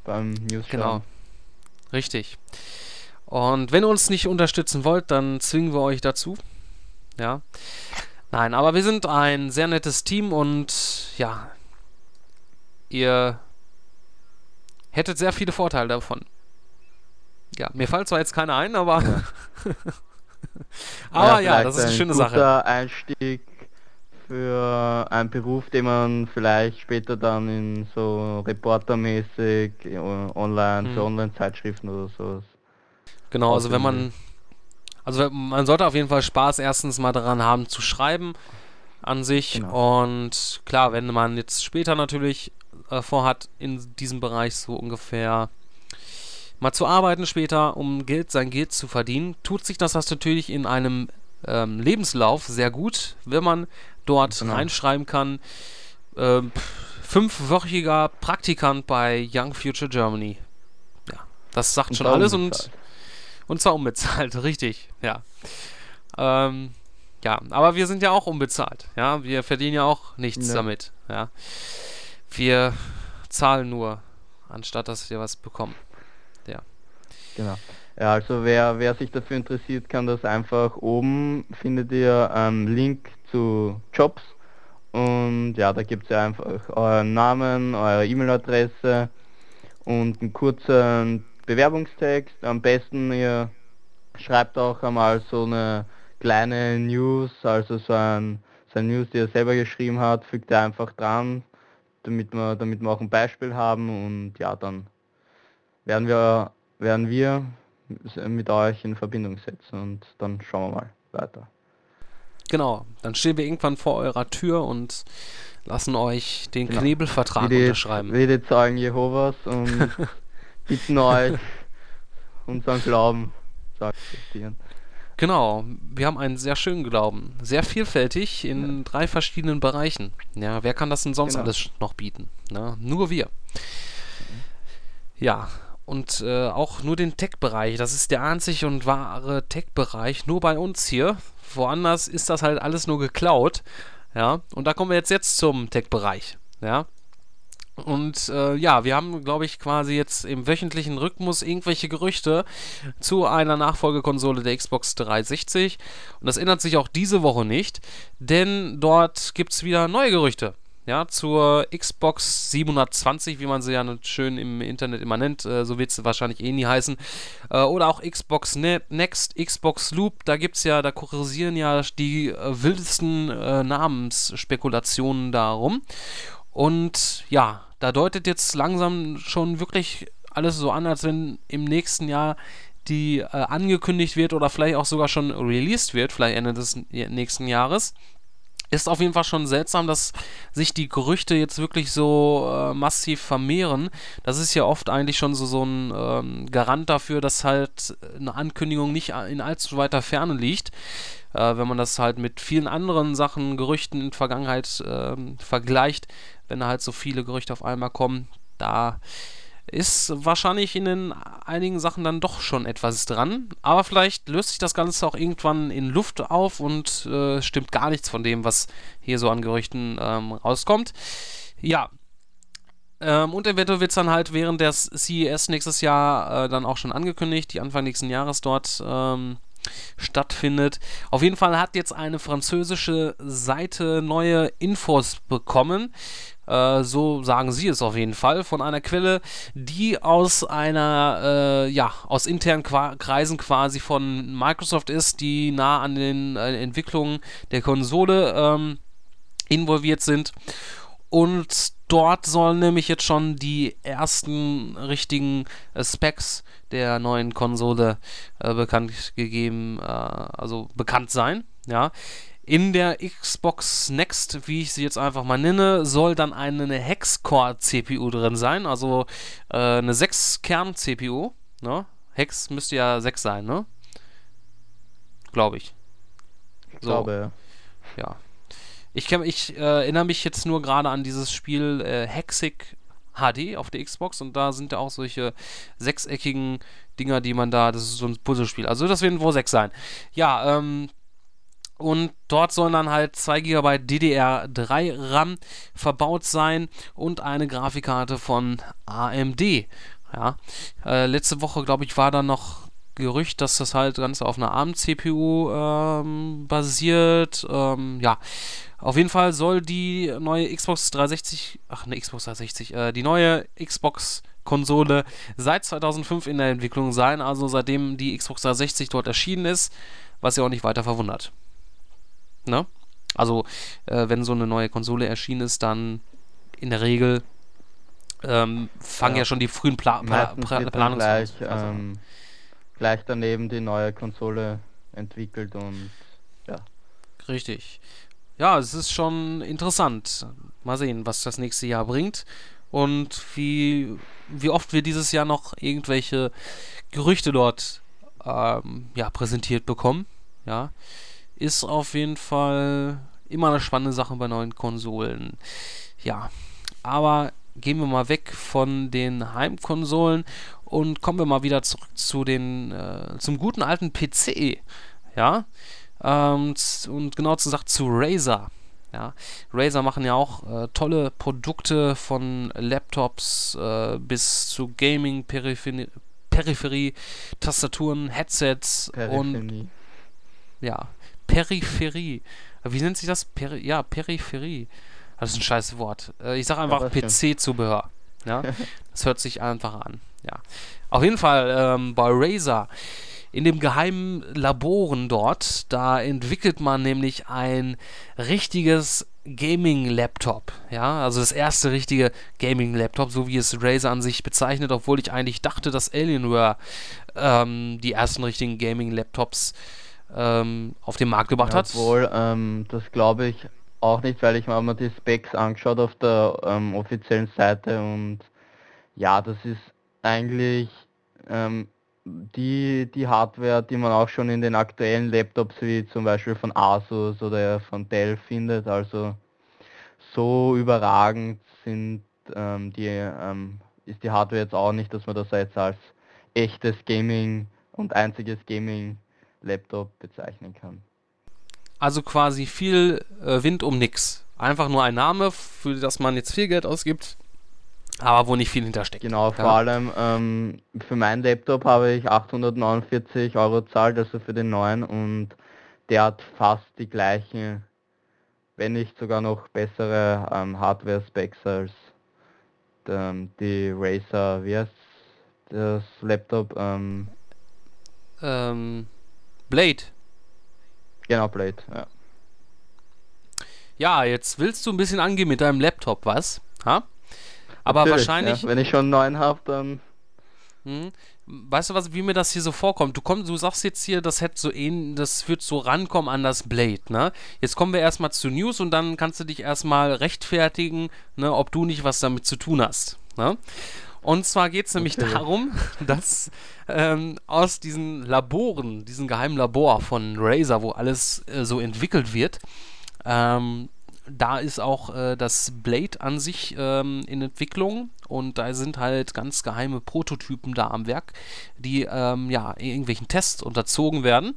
beim News. Genau. Richtig. Und wenn ihr uns nicht unterstützen wollt, dann zwingen wir euch dazu. Ja. Nein, aber wir sind ein sehr nettes Team und ja, ihr hättet sehr viele Vorteile davon. Ja, mir fällt zwar jetzt keiner ein, aber. Ja. aber ja, ja das ist eine schöne Sache. Ein Einstieg für einen Beruf, den man vielleicht später dann in so reportermäßig online, hm. für Online-Zeitschriften oder sowas. Genau, also wenn man. Also man sollte auf jeden Fall Spaß erstens mal daran haben zu schreiben an sich. Genau. Und klar, wenn man jetzt später natürlich äh, vorhat, in diesem Bereich so ungefähr mal zu arbeiten später, um Geld, sein Geld zu verdienen, tut sich das, natürlich in einem ähm, Lebenslauf sehr gut, wenn man dort genau. reinschreiben kann, äh, fünfwöchiger Praktikant bei Young Future Germany. Ja, das sagt und schon alles und, und zwar unbezahlt, richtig, ja. Ähm, ja, aber wir sind ja auch unbezahlt, ja, wir verdienen ja auch nichts ja. damit, ja. Wir zahlen nur, anstatt dass wir was bekommen. Genau. Ja, also wer, wer sich dafür interessiert, kann das einfach oben findet ihr ähm, Link zu Jobs und ja, da gibt es ja einfach euren Namen, eure E-Mail-Adresse und einen kurzen Bewerbungstext. Am besten ihr schreibt auch einmal so eine kleine News, also so ein, so ein News, die er selber geschrieben hat, fügt er einfach dran, damit wir, damit wir auch ein Beispiel haben und ja, dann werden wir, werden wir mit euch in Verbindung setzen und dann schauen wir mal weiter. Genau, dann stehen wir irgendwann vor eurer Tür und lassen euch den genau. Knebelvertrag wie unterschreiben. Wie die Zeugen Jehovas und bitten euch unseren Glauben zu akzeptieren. Genau, wir haben einen sehr schönen Glauben. Sehr vielfältig in ja. drei verschiedenen Bereichen. Ja, wer kann das denn sonst genau. alles noch bieten? Na, nur wir. Ja, und äh, auch nur den Tech-Bereich. Das ist der einzig und wahre Tech-Bereich. Nur bei uns hier. Woanders ist das halt alles nur geklaut. Ja, und da kommen wir jetzt, jetzt zum Tech-Bereich. Ja, und äh, ja, wir haben, glaube ich, quasi jetzt im wöchentlichen Rhythmus irgendwelche Gerüchte zu einer Nachfolgekonsole der Xbox 360. Und das ändert sich auch diese Woche nicht, denn dort gibt es wieder neue Gerüchte. Ja, zur Xbox 720, wie man sie ja schön im Internet immer nennt, äh, so wird es wahrscheinlich eh nie heißen. Äh, oder auch Xbox ne Next, Xbox Loop, da gibt es ja, da kursieren ja die äh, wildesten äh, Namensspekulationen darum. Und ja, da deutet jetzt langsam schon wirklich alles so an, als wenn im nächsten Jahr die äh, angekündigt wird oder vielleicht auch sogar schon released wird, vielleicht Ende des nächsten Jahres. Ist auf jeden Fall schon seltsam, dass sich die Gerüchte jetzt wirklich so äh, massiv vermehren. Das ist ja oft eigentlich schon so, so ein ähm, Garant dafür, dass halt eine Ankündigung nicht in allzu weiter Ferne liegt. Äh, wenn man das halt mit vielen anderen Sachen, Gerüchten in der Vergangenheit äh, vergleicht, wenn da halt so viele Gerüchte auf einmal kommen, da ist wahrscheinlich in den einigen Sachen dann doch schon etwas dran. Aber vielleicht löst sich das Ganze auch irgendwann in Luft auf und äh, stimmt gar nichts von dem, was hier so an Gerüchten ähm, rauskommt. Ja. Ähm, und eventuell wird es dann halt während der CES nächstes Jahr äh, dann auch schon angekündigt, die Anfang nächsten Jahres dort ähm, stattfindet. Auf jeden Fall hat jetzt eine französische Seite neue Infos bekommen. Äh, so sagen sie es auf jeden Fall, von einer Quelle, die aus einer, äh, ja, aus internen Qua Kreisen quasi von Microsoft ist, die nah an den äh, Entwicklungen der Konsole ähm, involviert sind. Und dort sollen nämlich jetzt schon die ersten richtigen äh, Specs der neuen Konsole äh, bekannt gegeben, äh, also bekannt sein. Ja, in der Xbox Next, wie ich sie jetzt einfach mal nenne, soll dann eine Hex-Core-CPU drin sein, also äh, eine 6-Kern-CPU. Ne? Hex müsste ja 6 sein, ne? Glaube ich. Ich so. glaube, ja. Ich, ich äh, erinnere mich jetzt nur gerade an dieses Spiel äh, Hexic HD auf der Xbox und da sind ja auch solche sechseckigen Dinger, die man da, das ist so ein Puzzlespiel. Also das werden wohl sechs sein. Ja, ähm, und dort sollen dann halt 2 GB DDR3 RAM verbaut sein und eine Grafikkarte von AMD Ja. Äh, letzte Woche, glaube ich, war da noch Gerücht, dass das halt ganz auf einer ARM-CPU ähm, basiert. Ähm, ja, auf jeden Fall soll die neue Xbox 360, ach ne, Xbox 360, äh, die neue Xbox-Konsole seit 2005 in der Entwicklung sein, also seitdem die Xbox 360 dort erschienen ist, was ja auch nicht weiter verwundert. Ne? Also, äh, wenn so eine neue Konsole erschienen ist, dann in der Regel ähm, fangen ja. ja. schon die frühen Pla Pla Pla Planungs gleich, ähm, gleich daneben die neue Konsole entwickelt und ja. Richtig. Ja, es ist schon interessant. Mal sehen, was das nächste Jahr bringt und wie, wie oft wir dieses Jahr noch irgendwelche Gerüchte dort ähm, ja, präsentiert bekommen. Ja, ist auf jeden Fall immer eine spannende Sache bei neuen Konsolen. Ja, aber gehen wir mal weg von den Heimkonsolen und kommen wir mal wieder zurück zu den, äh, zum guten alten PC. Ja, ähm, und genau gesagt zu Razer. Ja, Razer machen ja auch äh, tolle Produkte von Laptops äh, bis zu Gaming, Peripherie, Peripherie Tastaturen, Headsets Peripherie. und ja, Peripherie. Wie nennt sich das? Peri ja, Peripherie. Das ist ein scheiß Wort. Äh, ich sage einfach PC-Zubehör. Ja, das hört sich einfach an. Ja, auf jeden Fall ähm, bei Razer in dem geheimen Laboren dort, da entwickelt man nämlich ein richtiges Gaming-Laptop. Ja, also das erste richtige Gaming-Laptop, so wie es Razer an sich bezeichnet, obwohl ich eigentlich dachte, dass Alienware ähm, die ersten richtigen Gaming-Laptops ähm, auf den Markt gebracht hat. Obwohl, ähm, das glaube ich auch nicht, weil ich mir mal die Specs angeschaut auf der ähm, offiziellen Seite und ja, das ist eigentlich ähm, die, die Hardware, die man auch schon in den aktuellen Laptops wie zum Beispiel von Asus oder von Dell findet. Also so überragend sind ähm, die, ähm, ist die Hardware jetzt auch nicht, dass man das jetzt als echtes Gaming und einziges Gaming-Laptop bezeichnen kann. Also quasi viel äh, Wind um nix. Einfach nur ein Name, für das man jetzt viel Geld ausgibt, aber wo nicht viel hintersteckt. Genau, vor allem ähm, für meinen Laptop habe ich 849 Euro zahlt, also für den neuen und der hat fast die gleichen, wenn nicht sogar noch bessere ähm, Hardware-Specs als ähm, die Razer, wie heißt das Laptop? Ähm, ähm, Blade. Genau, Blade, ja. Ja, jetzt willst du ein bisschen angehen mit deinem Laptop, was? Ha? Aber Natürlich, wahrscheinlich. Ja. Wenn ich schon einen neuen habe, dann. Hm. Weißt du, was, wie mir das hier so vorkommt? Du, komm, du sagst jetzt hier, das hätte so ähnlich, das wird so rankommen an das Blade, ne? Jetzt kommen wir erstmal zu News und dann kannst du dich erstmal rechtfertigen, ne, ob du nicht was damit zu tun hast. Ne? Und zwar geht es nämlich okay. darum, dass ähm, aus diesen Laboren, diesen geheimen Labor von Razer, wo alles äh, so entwickelt wird, ähm, da ist auch äh, das Blade an sich ähm, in Entwicklung und da sind halt ganz geheime Prototypen da am Werk, die ähm, ja irgendwelchen Tests unterzogen werden.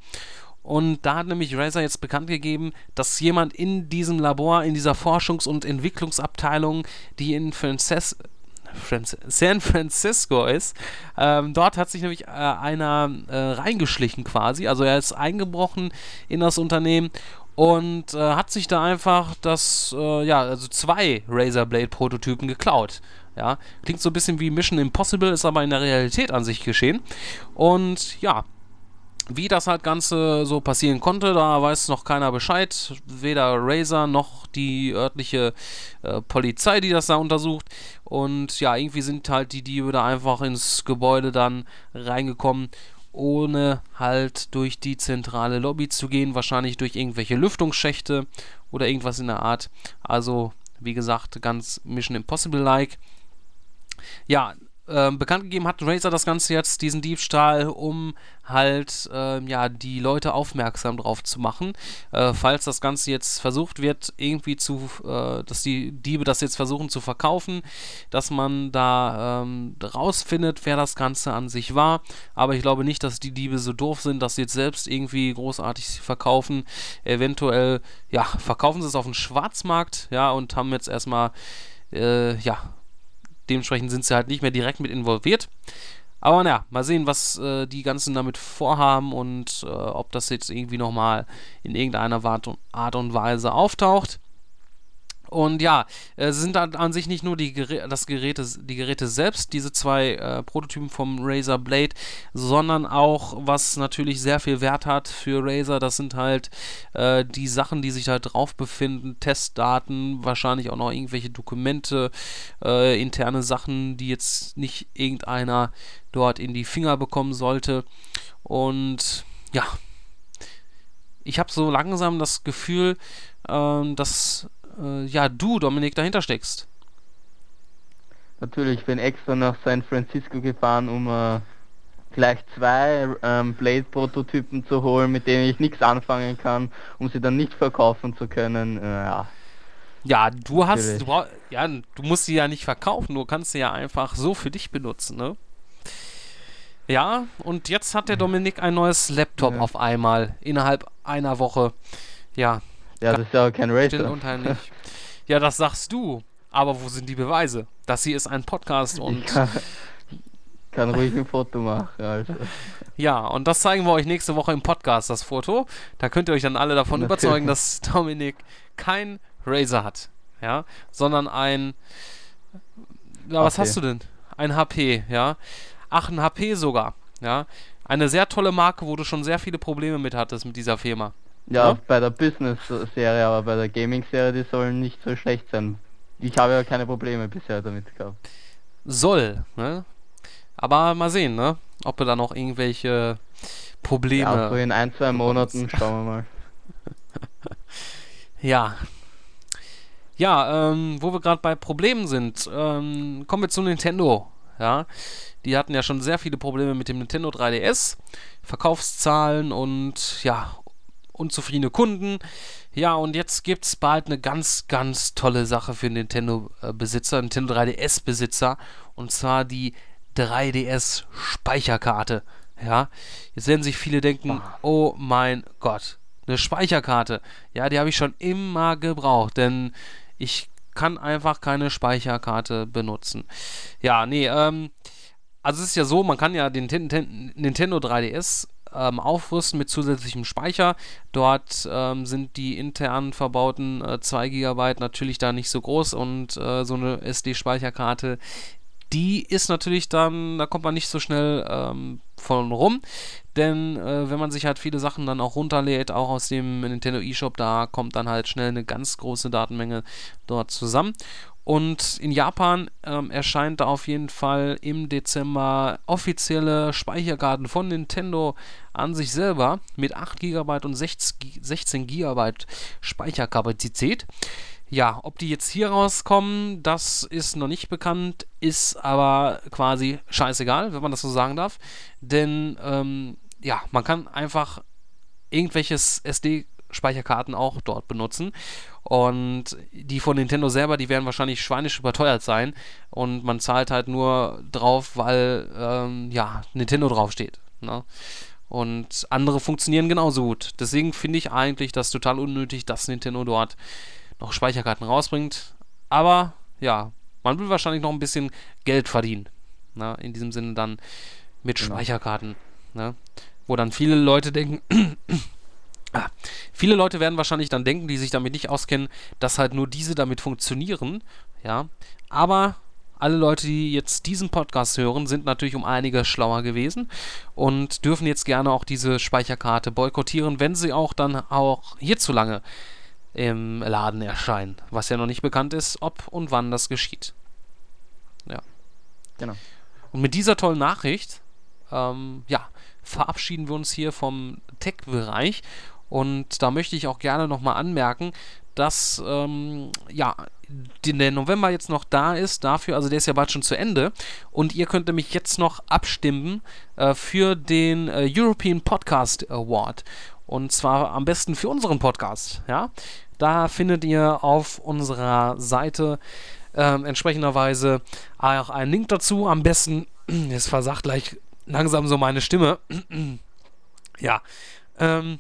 Und da hat nämlich Razer jetzt bekannt gegeben, dass jemand in diesem Labor, in dieser Forschungs- und Entwicklungsabteilung, die in Frances San Francisco ist. Ähm, dort hat sich nämlich äh, einer äh, reingeschlichen quasi. Also er ist eingebrochen in das Unternehmen und äh, hat sich da einfach das, äh, ja, also zwei Razer Blade Prototypen geklaut. Ja, klingt so ein bisschen wie Mission Impossible, ist aber in der Realität an sich geschehen. Und ja, wie das halt Ganze so passieren konnte, da weiß noch keiner Bescheid. Weder Razer noch die örtliche äh, Polizei, die das da untersucht. Und ja, irgendwie sind halt die Diebe da einfach ins Gebäude dann reingekommen ohne halt durch die zentrale Lobby zu gehen, wahrscheinlich durch irgendwelche Lüftungsschächte oder irgendwas in der Art. Also, wie gesagt, ganz Mission Impossible-like. Ja, ähm, bekannt gegeben hat Razer das Ganze jetzt, diesen Diebstahl, um halt ähm, ja die Leute aufmerksam drauf zu machen. Äh, falls das Ganze jetzt versucht wird, irgendwie zu, äh, dass die Diebe das jetzt versuchen zu verkaufen, dass man da ähm, rausfindet, wer das Ganze an sich war. Aber ich glaube nicht, dass die Diebe so doof sind, dass sie jetzt selbst irgendwie großartig verkaufen. Eventuell, ja, verkaufen sie es auf dem Schwarzmarkt, ja, und haben jetzt erstmal, äh, ja, dementsprechend sind sie halt nicht mehr direkt mit involviert. Aber naja, mal sehen, was äh, die ganzen damit vorhaben und äh, ob das jetzt irgendwie nochmal in irgendeiner Art und Weise auftaucht. Und ja, es sind an sich nicht nur die, Gerä das Geräte, die Geräte selbst, diese zwei äh, Prototypen vom Razer Blade, sondern auch, was natürlich sehr viel Wert hat für Razer, das sind halt äh, die Sachen, die sich da drauf befinden, Testdaten, wahrscheinlich auch noch irgendwelche Dokumente, äh, interne Sachen, die jetzt nicht irgendeiner dort in die Finger bekommen sollte. Und ja, ich habe so langsam das Gefühl, ähm, dass äh, ja, du, Dominik, dahinter steckst. Natürlich, ich bin extra nach San Francisco gefahren, um äh, gleich zwei ähm, Blade-Prototypen zu holen, mit denen ich nichts anfangen kann, um sie dann nicht verkaufen zu können. Äh, ja. Ja, du hast, du, ja, du musst sie ja nicht verkaufen, du kannst sie ja einfach so für dich benutzen, ne? Ja, und jetzt hat der Dominik ein neues Laptop ja. auf einmal innerhalb einer Woche. Ja, ja, das ist ja kein Racer. ja, das sagst du. Aber wo sind die Beweise? Das hier ist ein Podcast und. Ich kann, ruhig ein Foto machen, Alter. Ja, und das zeigen wir euch nächste Woche im Podcast, das Foto. Da könnt ihr euch dann alle davon Natürlich. überzeugen, dass Dominik kein Razer hat. Ja, sondern ein. Ja, was HP. hast du denn? Ein HP, ja. Ach, ein HP sogar, ja. Eine sehr tolle Marke, wo du schon sehr viele Probleme mit hattest mit dieser Firma. Ja, ja? bei der Business-Serie, aber bei der Gaming-Serie, die sollen nicht so schlecht sein. Ich habe ja keine Probleme bisher damit gehabt. Soll, ne? Aber mal sehen, ne? Ob wir da noch irgendwelche Probleme. Ja, so in ein, zwei Monaten schauen wir mal. ja. Ja, ähm, wo wir gerade bei Problemen sind, ähm, kommen wir zu Nintendo. Ja, die hatten ja schon sehr viele Probleme mit dem Nintendo 3DS. Verkaufszahlen und ja, unzufriedene Kunden. Ja, und jetzt gibt es bald eine ganz, ganz tolle Sache für Nintendo-Besitzer, Nintendo 3DS-Besitzer, und zwar die 3DS-Speicherkarte. Ja, jetzt werden sich viele denken, oh mein Gott, eine Speicherkarte. Ja, die habe ich schon immer gebraucht, denn ich kann einfach keine Speicherkarte benutzen. Ja, nee, ähm, also es ist ja so, man kann ja den Nintendo 3DS ähm, aufrüsten mit zusätzlichem Speicher. Dort ähm, sind die intern verbauten äh, 2 GB natürlich da nicht so groß und äh, so eine SD-Speicherkarte, die ist natürlich dann, da kommt man nicht so schnell ähm, von rum. Denn äh, wenn man sich halt viele Sachen dann auch runterlädt, auch aus dem Nintendo eShop, da kommt dann halt schnell eine ganz große Datenmenge dort zusammen. Und in Japan ähm, erscheint da auf jeden Fall im Dezember offizielle Speicherkarten von Nintendo an sich selber mit 8 GB und 16 GB Speicherkapazität. Ja, ob die jetzt hier rauskommen, das ist noch nicht bekannt, ist aber quasi scheißegal, wenn man das so sagen darf. Denn ähm, ja, man kann einfach irgendwelches SD-Speicherkarten auch dort benutzen. Und die von Nintendo selber, die werden wahrscheinlich schweinisch überteuert sein. Und man zahlt halt nur drauf, weil ähm, ja, Nintendo draufsteht. Ne? Und andere funktionieren genauso gut. Deswegen finde ich eigentlich das total unnötig, dass Nintendo dort noch Speicherkarten rausbringt. Aber ja, man will wahrscheinlich noch ein bisschen Geld verdienen. Ne? In diesem Sinne dann mit genau. Speicherkarten. Ne? Wo dann viele Leute denken, Ah, viele Leute werden wahrscheinlich dann denken, die sich damit nicht auskennen, dass halt nur diese damit funktionieren, ja. Aber alle Leute, die jetzt diesen Podcast hören, sind natürlich um einige schlauer gewesen und dürfen jetzt gerne auch diese Speicherkarte boykottieren, wenn sie auch dann auch hierzulange im Laden erscheinen. Was ja noch nicht bekannt ist, ob und wann das geschieht. Ja. Genau. Und mit dieser tollen Nachricht, ähm, ja, verabschieden wir uns hier vom Tech-Bereich und da möchte ich auch gerne nochmal anmerken, dass ähm, ja, der November jetzt noch da ist dafür, also der ist ja bald schon zu Ende und ihr könnt nämlich jetzt noch abstimmen äh, für den äh, European Podcast Award und zwar am besten für unseren Podcast, ja. Da findet ihr auf unserer Seite äh, entsprechenderweise auch einen Link dazu. Am besten, jetzt versagt gleich langsam so meine Stimme. ja, ähm,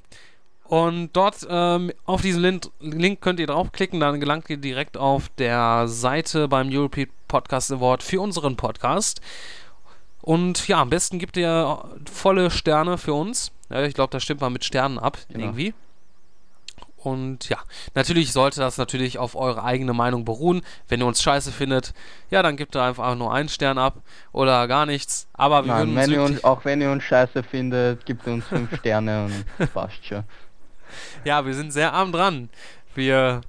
Und dort ähm, auf diesen Link, Link, könnt ihr draufklicken, dann gelangt ihr direkt auf der Seite beim European Podcast Award für unseren Podcast. Und ja, am besten gibt ihr volle Sterne für uns. Ja, ich glaube, da stimmt man mit Sternen ab, genau. irgendwie. Und ja, natürlich sollte das natürlich auf eure eigene Meinung beruhen. Wenn ihr uns scheiße findet, ja, dann gebt ihr einfach nur einen Stern ab oder gar nichts. Aber wir Nein, würden uns, uns auch wenn ihr uns scheiße findet, gebt uns fünf Sterne und passt schon. Ja, wir sind sehr arm dran. Wir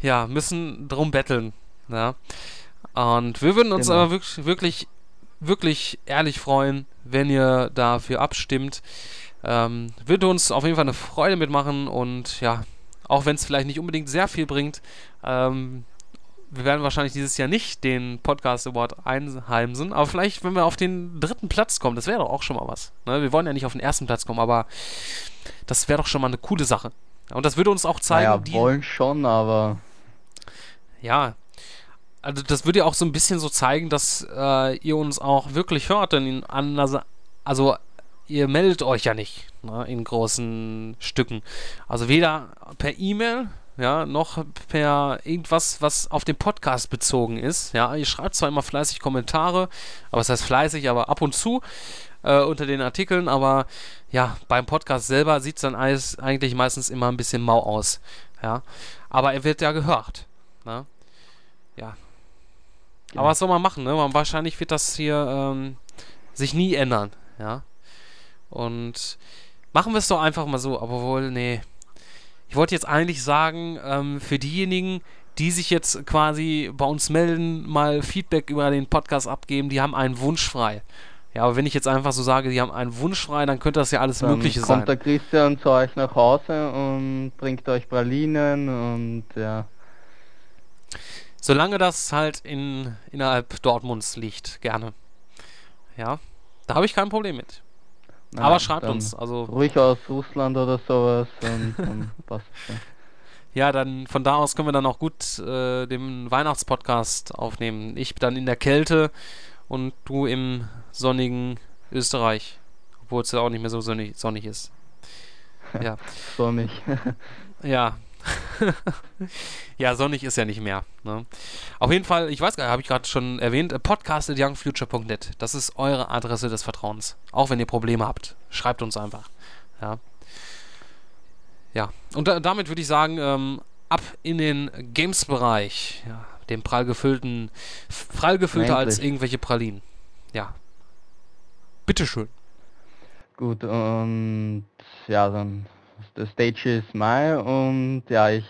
ja, müssen drum betteln. Ja. Und wir würden uns genau. aber wirklich, wirklich, wirklich ehrlich freuen, wenn ihr dafür abstimmt. Ähm, würde uns auf jeden Fall eine Freude mitmachen und ja, auch wenn es vielleicht nicht unbedingt sehr viel bringt, ähm, wir werden wahrscheinlich dieses Jahr nicht den Podcast Award einheimsen, aber vielleicht, wenn wir auf den dritten Platz kommen, das wäre doch auch schon mal was. Ne? Wir wollen ja nicht auf den ersten Platz kommen, aber das wäre doch schon mal eine coole Sache. Und das würde uns auch zeigen. Ja, naja, wollen schon, aber. Ja. Also das würde ja auch so ein bisschen so zeigen, dass äh, ihr uns auch wirklich hört, denn an, also ihr meldet euch ja nicht ne, in großen Stücken. Also weder per E-Mail, ja, noch per irgendwas, was auf den Podcast bezogen ist. Ja, ihr schreibt zwar immer fleißig Kommentare, aber es das heißt fleißig, aber ab und zu äh, unter den Artikeln, aber ja, beim Podcast selber sieht es dann alles eigentlich meistens immer ein bisschen mau aus. Ja, aber er wird ja gehört. Ne? Ja. Aber was soll man machen, ne? wahrscheinlich wird das hier ähm, sich nie ändern. Ja. Und machen wir es doch einfach mal so, aber wohl, nee. Ich wollte jetzt eigentlich sagen, ähm, für diejenigen, die sich jetzt quasi bei uns melden, mal Feedback über den Podcast abgeben, die haben einen Wunsch frei. Ja, aber wenn ich jetzt einfach so sage, die haben einen Wunsch frei, dann könnte das ja alles dann Mögliche kommt sein. kommt der Christian zu euch nach Hause und bringt euch Pralinen und ja. Solange das halt in, innerhalb Dortmunds liegt, gerne. Ja, da habe ich kein Problem mit. Nein, Aber schreibt uns. Also ruhig aus Russland oder sowas und, und passt schon. Ja, dann von da aus können wir dann auch gut äh, den Weihnachtspodcast aufnehmen. Ich dann in der Kälte und du im sonnigen Österreich. Obwohl es ja auch nicht mehr so sonnig, sonnig ist. Ja. sonnig. ja. ja, sonnig ist ja nicht mehr. Ne? Auf jeden Fall, ich weiß gar nicht, habe ich gerade schon erwähnt, podcast.youngfuture.net. Das ist eure Adresse des Vertrauens. Auch wenn ihr Probleme habt, schreibt uns einfach. Ja. Ja, und da, damit würde ich sagen, ähm, ab in den Games-Bereich. Ja, dem prall gefüllten, prall gefüllter als irgendwelche Pralinen. Ja. Bitteschön. Gut, und ja, dann der Stage ist Mai und ja, ich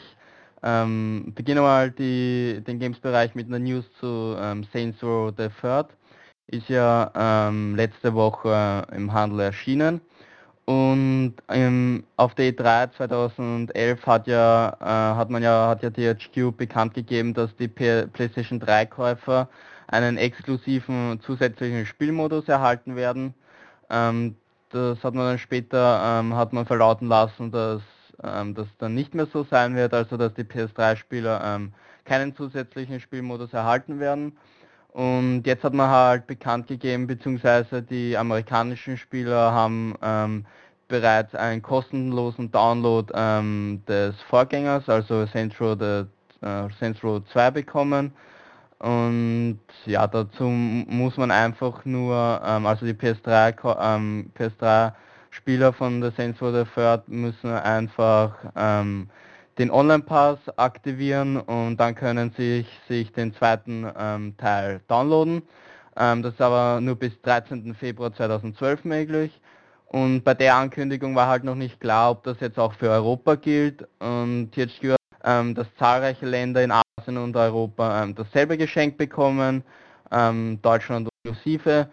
ähm, beginne mal die, den Games-Bereich mit einer News zu ähm, Saints Row the Third. Ist ja ähm, letzte Woche im Handel erschienen und ähm, auf der E3 2011 hat ja äh, hat man ja hat ja THQ bekannt gegeben, dass die PlayStation 3 Käufer einen exklusiven zusätzlichen Spielmodus erhalten werden. Ähm, das hat man dann später ähm, hat man verlauten lassen, dass ähm, das dann nicht mehr so sein wird, also dass die PS3-Spieler ähm, keinen zusätzlichen Spielmodus erhalten werden. Und jetzt hat man halt bekannt gegeben, beziehungsweise die amerikanischen Spieler haben ähm, bereits einen kostenlosen Download ähm, des Vorgängers, also Saints Row, the, äh, Saints Row 2 bekommen. Und ja, dazu muss man einfach nur, ähm, also die PS3, ähm, PS3 Spieler von der Saints Row the Third müssen einfach ähm, den Online-Pass aktivieren und dann können sie sich, den zweiten ähm, Teil downloaden. Ähm, das ist aber nur bis 13. Februar 2012 möglich. Und bei der Ankündigung war halt noch nicht klar, ob das jetzt auch für Europa gilt. Und THQ ähm, dass zahlreiche Länder in Asien und Europa ähm, dasselbe geschenkt bekommen, ähm, Deutschland inklusive.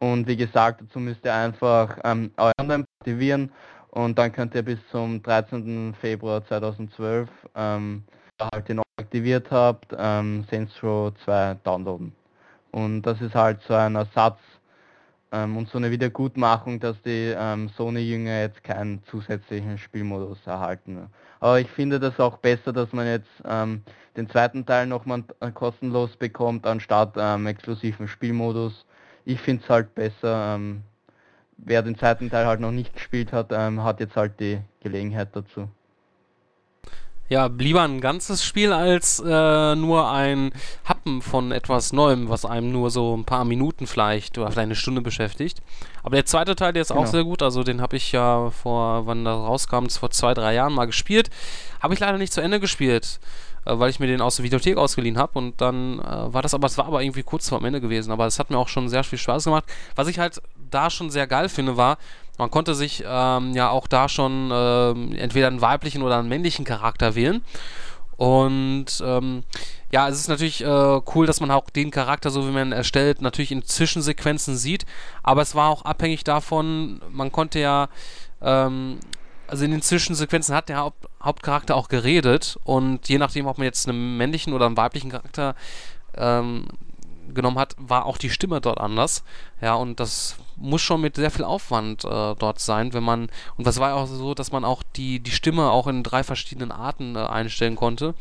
Und wie gesagt, dazu müsst ihr einfach ähm, euren aktivieren und dann könnt ihr bis zum 13. Februar 2012, ähm, halt den aktiviert habt, ähm, Saints Row 2 downloaden. Und das ist halt so ein Ersatz ähm, und so eine Wiedergutmachung, dass die ähm, Sony-Jünger jetzt keinen zusätzlichen Spielmodus erhalten. Aber ich finde das auch besser, dass man jetzt ähm, den zweiten Teil nochmal äh, kostenlos bekommt, anstatt ähm, exklusiven Spielmodus. Ich finde es halt besser, ähm, wer den zweiten Teil halt noch nicht gespielt hat, ähm, hat jetzt halt die Gelegenheit dazu. Ja, lieber ein ganzes Spiel als äh, nur ein Happen von etwas Neuem, was einem nur so ein paar Minuten vielleicht oder vielleicht eine Stunde beschäftigt. Aber der zweite Teil, der ist genau. auch sehr gut. Also den habe ich ja vor, wann das rauskam, vor zwei, drei Jahren mal gespielt. Habe ich leider nicht zu Ende gespielt, äh, weil ich mir den aus der Videothek ausgeliehen habe. Und dann äh, war das aber, es war aber irgendwie kurz vor dem Ende gewesen. Aber es hat mir auch schon sehr viel Spaß gemacht. Was ich halt da schon sehr geil finde, war, man konnte sich ähm, ja auch da schon ähm, entweder einen weiblichen oder einen männlichen Charakter wählen. Und ähm, ja, es ist natürlich äh, cool, dass man auch den Charakter, so wie man ihn erstellt, natürlich in Zwischensequenzen sieht. Aber es war auch abhängig davon, man konnte ja, ähm, also in den Zwischensequenzen hat der Haupt Hauptcharakter auch geredet. Und je nachdem, ob man jetzt einen männlichen oder einen weiblichen Charakter ähm, genommen hat, war auch die Stimme dort anders. Ja, und das muss schon mit sehr viel Aufwand äh, dort sein, wenn man, und das war ja auch so, dass man auch die, die Stimme auch in drei verschiedenen Arten äh, einstellen konnte.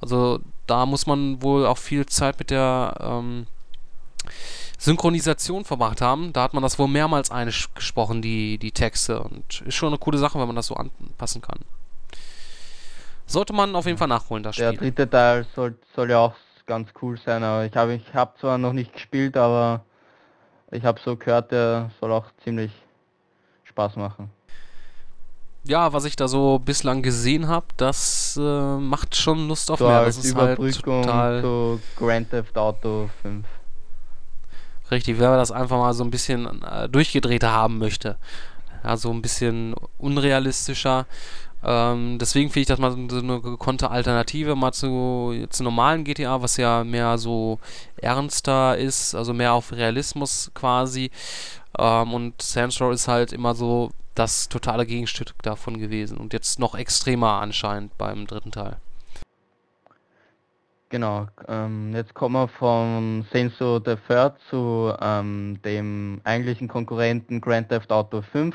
Also da muss man wohl auch viel Zeit mit der ähm, Synchronisation verbracht haben. Da hat man das wohl mehrmals eingesprochen, die, die Texte. Und ist schon eine coole Sache, wenn man das so anpassen kann. Sollte man auf jeden Fall nachholen, das Spiel. Der dritte Teil soll, soll ja auch ganz cool sein. Aber ich habe ich hab zwar noch nicht gespielt, aber ich habe so gehört, der soll auch ziemlich Spaß machen. Ja, was ich da so bislang gesehen habe, das äh, macht schon Lust auf so mehr. Das ist halt Überbrückung halt total zu Grand Theft Auto 5. Richtig, wer das einfach mal so ein bisschen äh, durchgedrehter haben möchte. Ja, so ein bisschen unrealistischer. Ähm, deswegen finde ich das mal so eine gekonnte Alternative mal zu, zu normalen GTA, was ja mehr so ernster ist, also mehr auf Realismus quasi. Ähm, und Row ist halt immer so das totale Gegenstück davon gewesen und jetzt noch extremer anscheinend beim dritten Teil. Genau, ähm, jetzt kommen wir von Saints Row the Third zu ähm, dem eigentlichen Konkurrenten Grand Theft Auto 5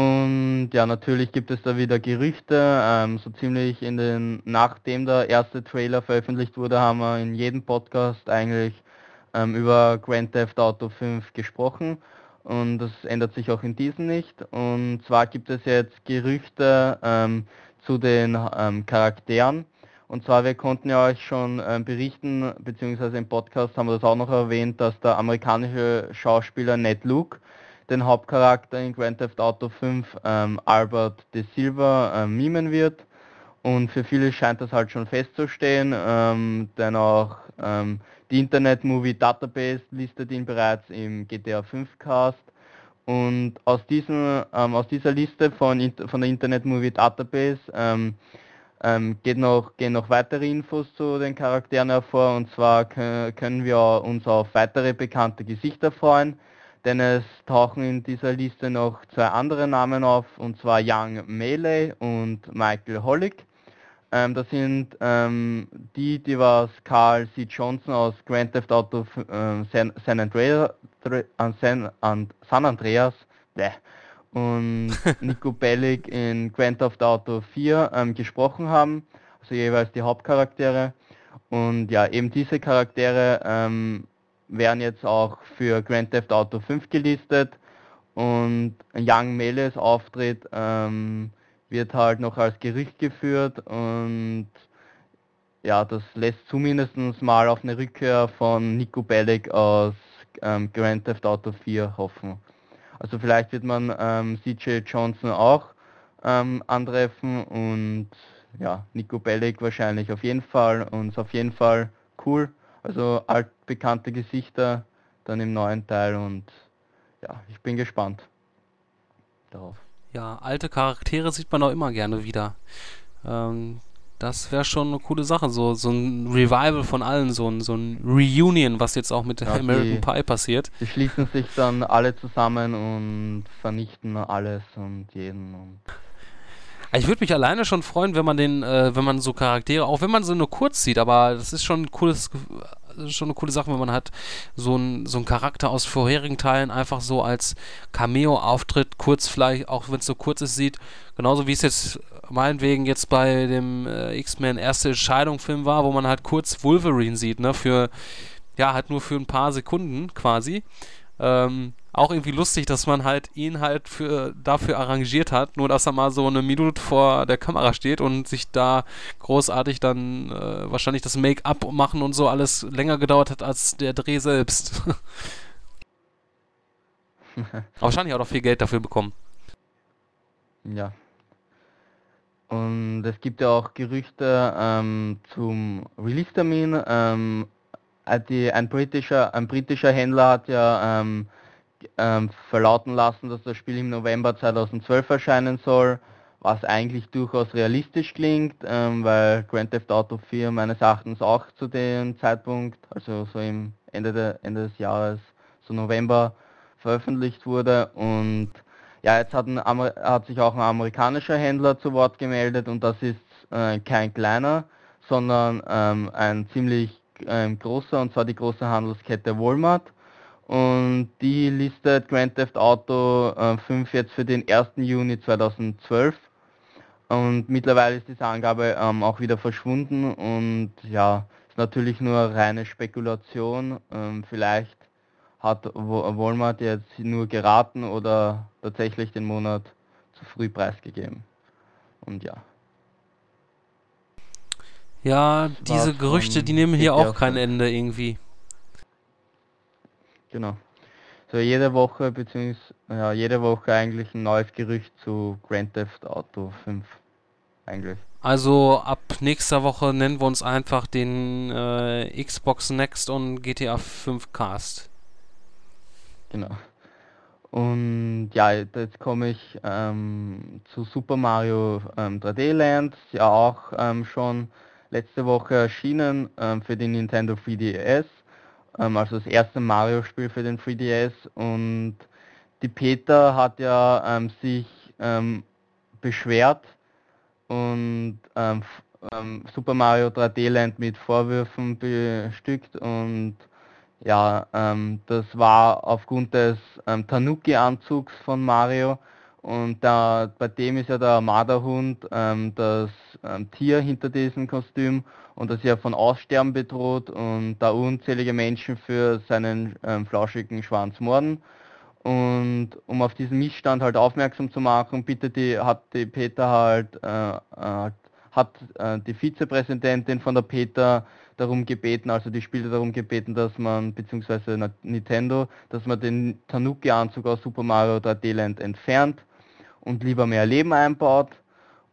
und ja, natürlich gibt es da wieder Gerüchte. Ähm, so ziemlich in den, nachdem der erste Trailer veröffentlicht wurde, haben wir in jedem Podcast eigentlich ähm, über Grand Theft Auto 5 gesprochen. Und das ändert sich auch in diesem nicht. Und zwar gibt es jetzt Gerüchte ähm, zu den ähm, Charakteren. Und zwar, wir konnten ja euch schon ähm, berichten, beziehungsweise im Podcast haben wir das auch noch erwähnt, dass der amerikanische Schauspieler Ned Luke den Hauptcharakter in Grand Theft Auto 5 ähm, Albert de Silva ähm, mimen wird. Und für viele scheint das halt schon festzustehen, ähm, denn auch ähm, die Internet Movie Database listet ihn bereits im GTA 5 Cast. Und aus, diesem, ähm, aus dieser Liste von, von der Internet Movie Database ähm, ähm, geht noch, gehen noch weitere Infos zu den Charakteren hervor und zwar können wir uns auf weitere bekannte Gesichter freuen denn es tauchen in dieser Liste noch zwei andere Namen auf, und zwar Young Melee und Michael Hollick. Ähm, das sind ähm, die, die was Carl C. Johnson aus Grand Theft Auto äh, San, San, Andreas, San, San Andreas bleh, und Nico Bellic in Grand Theft Auto 4 ähm, gesprochen haben, also jeweils die Hauptcharaktere. Und ja, eben diese Charaktere ähm, werden jetzt auch für Grand Theft Auto 5 gelistet und Young Meles Auftritt ähm, wird halt noch als Gerücht geführt und ja, das lässt zumindest mal auf eine Rückkehr von Nico Bellic aus ähm, Grand Theft Auto 4 hoffen. Also vielleicht wird man ähm, CJ Johnson auch ähm, antreffen und ja, Nico Bellic wahrscheinlich auf jeden Fall und ist auf jeden Fall cool. Also altbekannte Gesichter dann im neuen Teil und ja, ich bin gespannt darauf. Ja, alte Charaktere sieht man auch immer gerne wieder. Ähm, das wäre schon eine coole Sache, so, so ein Revival von allen, so ein, so ein Reunion, was jetzt auch mit ja, American die, Pie passiert. Die schließen sich dann alle zusammen und vernichten alles und jeden und ich würde mich alleine schon freuen, wenn man den, äh, wenn man so Charaktere, auch wenn man sie nur kurz sieht, aber das ist schon ein cooles, schon eine coole Sache, wenn man hat so ein so einen Charakter aus vorherigen Teilen einfach so als Cameo-Auftritt, kurz vielleicht, auch wenn es so kurz ist, sieht. Genauso wie es jetzt meinetwegen jetzt bei dem äh, X-Men erste Entscheidung-Film war, wo man halt kurz Wolverine sieht, ne, für, ja, halt nur für ein paar Sekunden quasi. Ähm, auch irgendwie lustig, dass man halt ihn halt für, dafür arrangiert hat, nur dass er mal so eine Minute vor der Kamera steht und sich da großartig dann äh, wahrscheinlich das Make-up machen und so alles länger gedauert hat als der Dreh selbst. wahrscheinlich auch noch viel Geld dafür bekommen. Ja. Und es gibt ja auch Gerüchte ähm, zum Release-Termin. Ähm, die, ein, britischer, ein britischer Händler hat ja ähm, ähm, verlauten lassen, dass das Spiel im November 2012 erscheinen soll, was eigentlich durchaus realistisch klingt, ähm, weil Grand Theft Auto 4 meines Erachtens auch zu dem Zeitpunkt, also so im Ende, de, Ende des Jahres, so November, veröffentlicht wurde. Und ja, jetzt hat, ein, hat sich auch ein amerikanischer Händler zu Wort gemeldet und das ist äh, kein kleiner, sondern ähm, ein ziemlich ähm, großer und zwar die große Handelskette Walmart und die listet Grand Theft Auto äh, 5 jetzt für den 1. Juni 2012 und mittlerweile ist diese Angabe ähm, auch wieder verschwunden und ja, ist natürlich nur reine Spekulation. Ähm, vielleicht hat Walmart jetzt nur geraten oder tatsächlich den Monat zu früh preisgegeben. Und ja. Ja, diese Gerüchte, die nehmen hier auch kein Ende irgendwie. Genau. So jede Woche, beziehungsweise ja, jede Woche eigentlich ein neues Gerücht zu Grand Theft Auto 5. Eigentlich. Also ab nächster Woche nennen wir uns einfach den äh, Xbox Next und GTA 5 Cast. Genau. Und ja, jetzt komme ich ähm, zu Super Mario ähm, 3D Land, ja auch ähm, schon letzte Woche erschienen ähm, für den Nintendo 3DS ähm, also das erste Mario-Spiel für den 3DS und die Peter hat ja ähm, sich ähm, beschwert und ähm, ähm, Super Mario 3D Land mit Vorwürfen bestückt und ja, ähm, das war aufgrund des Tanuki-Anzugs von Mario und da, bei dem ist ja der Marderhund das Tier hinter diesem Kostüm und das ist ja von Aussterben bedroht und da unzählige Menschen für seinen ähm, flauschigen Schwanz morden. Und um auf diesen Missstand halt aufmerksam zu machen, bittet die, hat die Peter halt, äh, äh, hat äh, die Vizepräsidentin von der Peter darum gebeten, also die Spieler darum gebeten, dass man, beziehungsweise Nintendo, dass man den Tanuki-Anzug aus Super Mario 3D Land entfernt und lieber mehr Leben einbaut.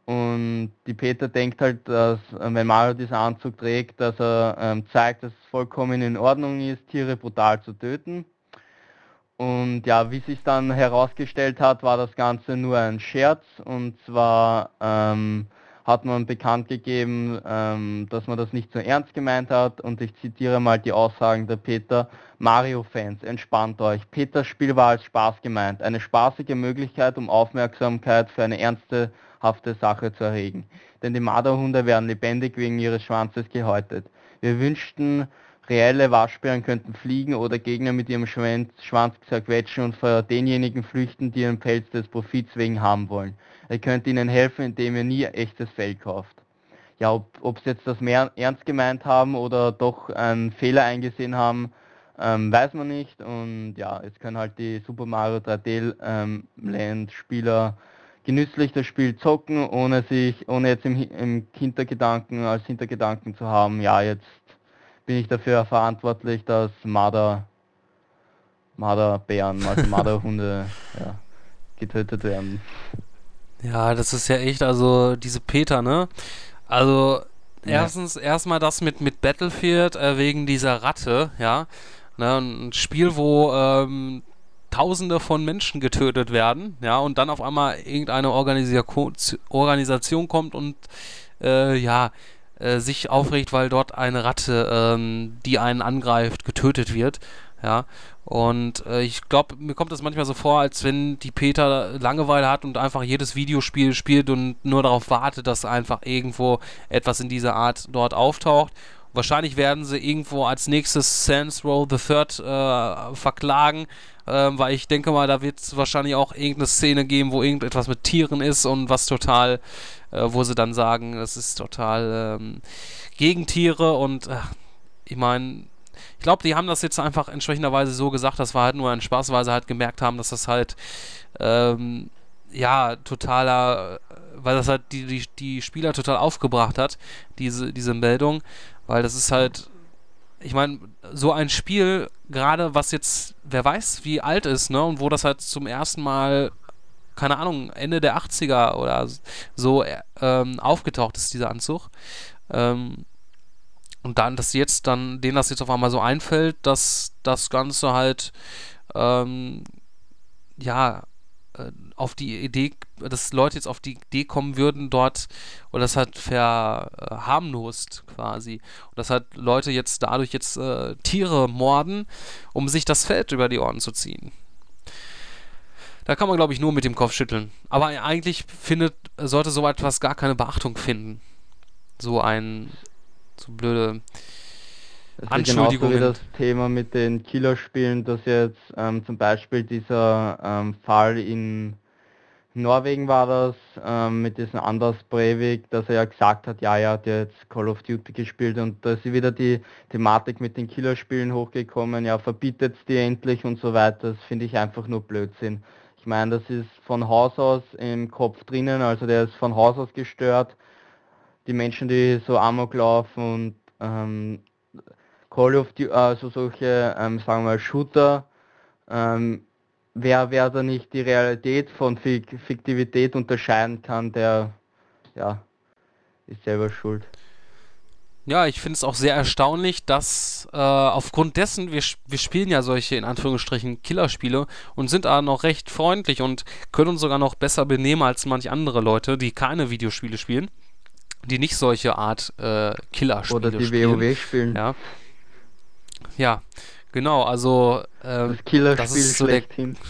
Und die Peter denkt halt, dass äh, wenn Mario diesen Anzug trägt, dass er ähm, zeigt, dass es vollkommen in Ordnung ist, Tiere brutal zu töten. Und ja, wie sich dann herausgestellt hat, war das Ganze nur ein Scherz. Und zwar ähm, hat man bekannt gegeben, ähm, dass man das nicht so ernst gemeint hat. Und ich zitiere mal die Aussagen der Peter. Mario-Fans, entspannt euch. Peters Spiel war als Spaß gemeint. Eine spaßige Möglichkeit, um Aufmerksamkeit für eine ernsthafte Sache zu erregen. Denn die Marderhunde werden lebendig wegen ihres Schwanzes gehäutet. Wir wünschten, reelle Waschbären könnten fliegen oder Gegner mit ihrem Schwanz, Schwanz zerquetschen und vor denjenigen flüchten, die ihren Pelz des Profits wegen haben wollen. Er könnte ihnen helfen, indem ihr nie echtes Fell kauft. Ja, ob, sie jetzt das mehr ernst gemeint haben oder doch einen Fehler eingesehen haben, ähm, weiß man nicht. Und ja, jetzt können halt die Super Mario 3D ähm, Land Spieler genüsslich das Spiel zocken, ohne sich, ohne jetzt im, im Hintergedanken, als Hintergedanken zu haben, ja, jetzt bin ich dafür verantwortlich, dass Marder, Marderbären, also Marderhunde, ja, getötet werden. Ja, das ist ja echt, also diese Peter, ne? Also erstens ja. erstmal das mit mit Battlefield äh, wegen dieser Ratte, ja. Ne, ein Spiel, wo ähm, Tausende von Menschen getötet werden, ja, und dann auf einmal irgendeine Organisation, kommt und äh, ja, äh, sich aufregt, weil dort eine Ratte, ähm, die einen angreift, getötet wird. Ja, und äh, ich glaube, mir kommt das manchmal so vor, als wenn die Peter Langeweile hat und einfach jedes Videospiel spielt und nur darauf wartet, dass einfach irgendwo etwas in dieser Art dort auftaucht. Wahrscheinlich werden sie irgendwo als nächstes Sans Row the Third äh, verklagen, äh, weil ich denke mal, da wird es wahrscheinlich auch irgendeine Szene geben, wo irgendetwas mit Tieren ist und was total, äh, wo sie dann sagen, es ist total ähm, gegen Tiere und äh, ich meine, ich glaube, die haben das jetzt einfach entsprechenderweise so gesagt, das war halt nur ein Spaß, weil sie halt gemerkt haben, dass das halt ähm, ja totaler, weil das halt die, die, die Spieler total aufgebracht hat, diese, diese Meldung, weil das ist halt, ich meine, so ein Spiel, gerade was jetzt, wer weiß, wie alt ist, ne, und wo das halt zum ersten Mal keine Ahnung, Ende der 80er oder so ähm, aufgetaucht ist, dieser Anzug. Ähm, und dann, dass jetzt dann, denen das jetzt auf einmal so einfällt, dass das Ganze halt, ähm, ja, äh, auf die Idee, dass Leute jetzt auf die Idee kommen würden, dort oder das hat verharmlost quasi. Und dass halt Leute jetzt dadurch jetzt äh, Tiere morden, um sich das Feld über die Ohren zu ziehen. Da kann man, glaube ich, nur mit dem Kopf schütteln. Aber eigentlich findet, sollte so etwas gar keine Beachtung finden. So ein, so blöde das Anschuldigungen. Genauso wie das Thema mit den Killerspielen, dass jetzt ähm, zum Beispiel dieser ähm, Fall in Norwegen war das, ähm, mit diesem Anders Breivik, dass er ja gesagt hat, ja, er hat jetzt Call of Duty gespielt und da ist wieder die Thematik mit den Killerspielen hochgekommen, ja, verbietet die endlich und so weiter. Das finde ich einfach nur Blödsinn. Ich meine, das ist von Haus aus im Kopf drinnen, also der ist von Haus aus gestört. Die Menschen, die so Amok laufen und ähm, Call of Duty, also solche, ähm, sagen wir mal, Shooter, ähm, wer, wer da nicht die Realität von Fik Fiktivität unterscheiden kann, der ja, ist selber schuld. Ja, ich finde es auch sehr erstaunlich, dass äh, aufgrund dessen, wir, wir spielen ja solche in Anführungsstrichen Killerspiele und sind da noch recht freundlich und können uns sogar noch besser benehmen als manche andere Leute, die keine Videospiele spielen, die nicht solche Art äh, Killerspiele Oder die spielen. WoW spielen. Ja. Ja, genau, also äh, das Killerspiel so schlechthin.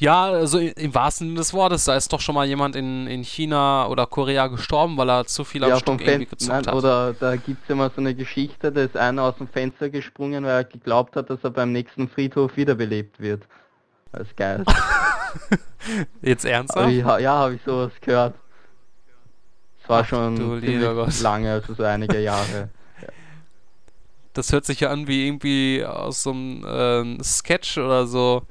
Ja, also im wahrsten Sinne des Wortes, da ist doch schon mal jemand in, in China oder Korea gestorben, weil er zu viel am ja, Stück irgendwie gezockt nein, hat. Oder da gibt es immer so eine Geschichte, da ist einer aus dem Fenster gesprungen, weil er geglaubt hat, dass er beim nächsten Friedhof wiederbelebt wird. Das ist geil. Jetzt ernsthaft? Ich, ja, habe ich sowas gehört. Es war Ach, schon lange, also so einige Jahre. Das hört sich ja an wie irgendwie aus so einem ähm, Sketch oder so.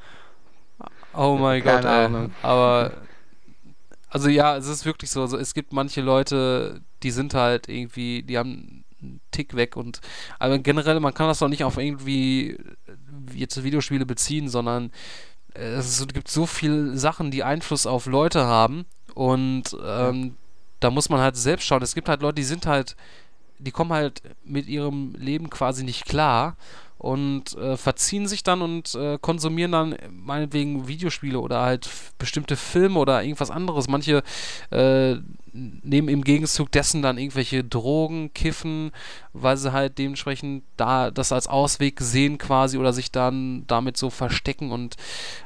Oh mein Gott, ey. Aber also ja, es ist wirklich so. Also es gibt manche Leute, die sind halt irgendwie, die haben einen Tick weg und aber generell, man kann das doch nicht auf irgendwie jetzt Videospiele beziehen, sondern es gibt so viele Sachen, die Einfluss auf Leute haben und ähm, da muss man halt selbst schauen. Es gibt halt Leute, die sind halt, die kommen halt mit ihrem Leben quasi nicht klar und äh, verziehen sich dann und äh, konsumieren dann meinetwegen Videospiele oder halt bestimmte Filme oder irgendwas anderes. Manche äh, nehmen im Gegenzug dessen dann irgendwelche Drogen, kiffen, weil sie halt dementsprechend da das als Ausweg sehen quasi oder sich dann damit so verstecken und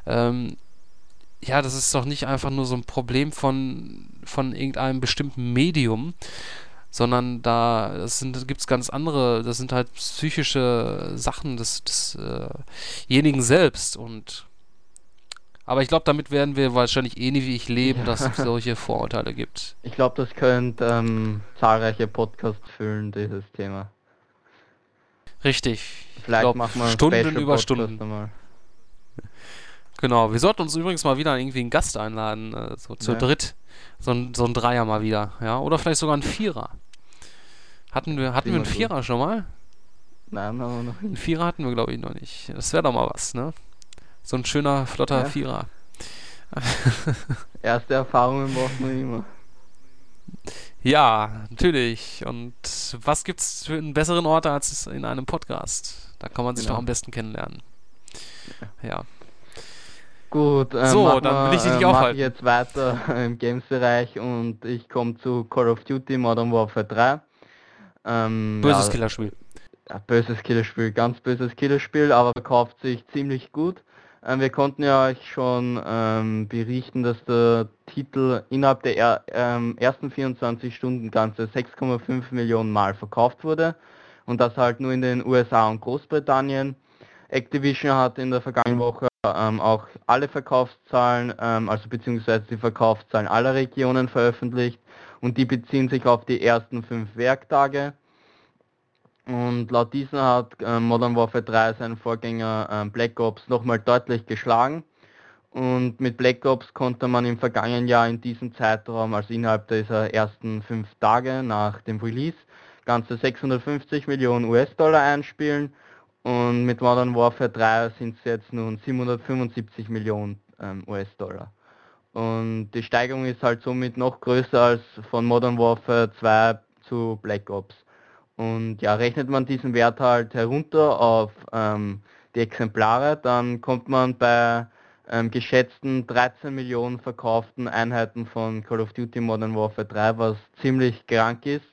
ähm, ja, das ist doch nicht einfach nur so ein Problem von, von irgendeinem bestimmten Medium, sondern da gibt es ganz andere, das sind halt psychische Sachen des, desjenigen äh selbst und aber ich glaube, damit werden wir wahrscheinlich ähnlich wie ich leben, ja. dass es solche Vorurteile gibt. Ich glaube, das könnte ähm, zahlreiche Podcasts füllen, dieses Thema. Richtig. Vielleicht glaub, machen wir Stunden über Stunden. Mal. Genau, wir sollten uns übrigens mal wieder irgendwie einen Gast einladen, äh, so zu ja. dritt. So ein, so ein Dreier mal wieder, ja. Oder vielleicht sogar ein Vierer. Hatten wir, hatten wir einen Vierer gut. schon mal? Nein, aber noch nicht. Einen Vierer hatten wir, glaube ich, noch nicht. Das wäre doch mal was, ne? So ein schöner, flotter ja. Vierer. Erste Erfahrungen braucht man immer. Ja, natürlich. Und was gibt's für einen besseren Ort als in einem Podcast? Da kann man sich genau. doch am besten kennenlernen. Ja. Gut, ähm, so, dann will ich dich nicht äh, aufhalten. Jetzt weiter im Games-Bereich und ich komme zu Call of Duty Modern Warfare 3. Ähm, böses ja, Killerspiel. Böses Killerspiel, ganz böses Killerspiel, aber verkauft sich ziemlich gut. Ähm, wir konnten ja euch schon ähm, berichten, dass der Titel innerhalb der er, ähm, ersten 24 Stunden ganze 6,5 Millionen Mal verkauft wurde und das halt nur in den USA und Großbritannien. Activision hat in der vergangenen Woche ähm, auch alle Verkaufszahlen, ähm, also beziehungsweise die Verkaufszahlen aller Regionen veröffentlicht und die beziehen sich auf die ersten fünf Werktage. Und laut diesen hat äh, Modern Warfare 3 seinen Vorgänger äh, Black Ops nochmal deutlich geschlagen. Und mit Black Ops konnte man im vergangenen Jahr in diesem Zeitraum, also innerhalb dieser ersten fünf Tage nach dem Release, ganze 650 Millionen US-Dollar einspielen. Und mit Modern Warfare 3 sind es jetzt nun 775 Millionen ähm, US-Dollar. Und die Steigerung ist halt somit noch größer als von Modern Warfare 2 zu Black Ops. Und ja, rechnet man diesen Wert halt herunter auf ähm, die Exemplare, dann kommt man bei ähm, geschätzten 13 Millionen verkauften Einheiten von Call of Duty Modern Warfare 3, was ziemlich krank ist.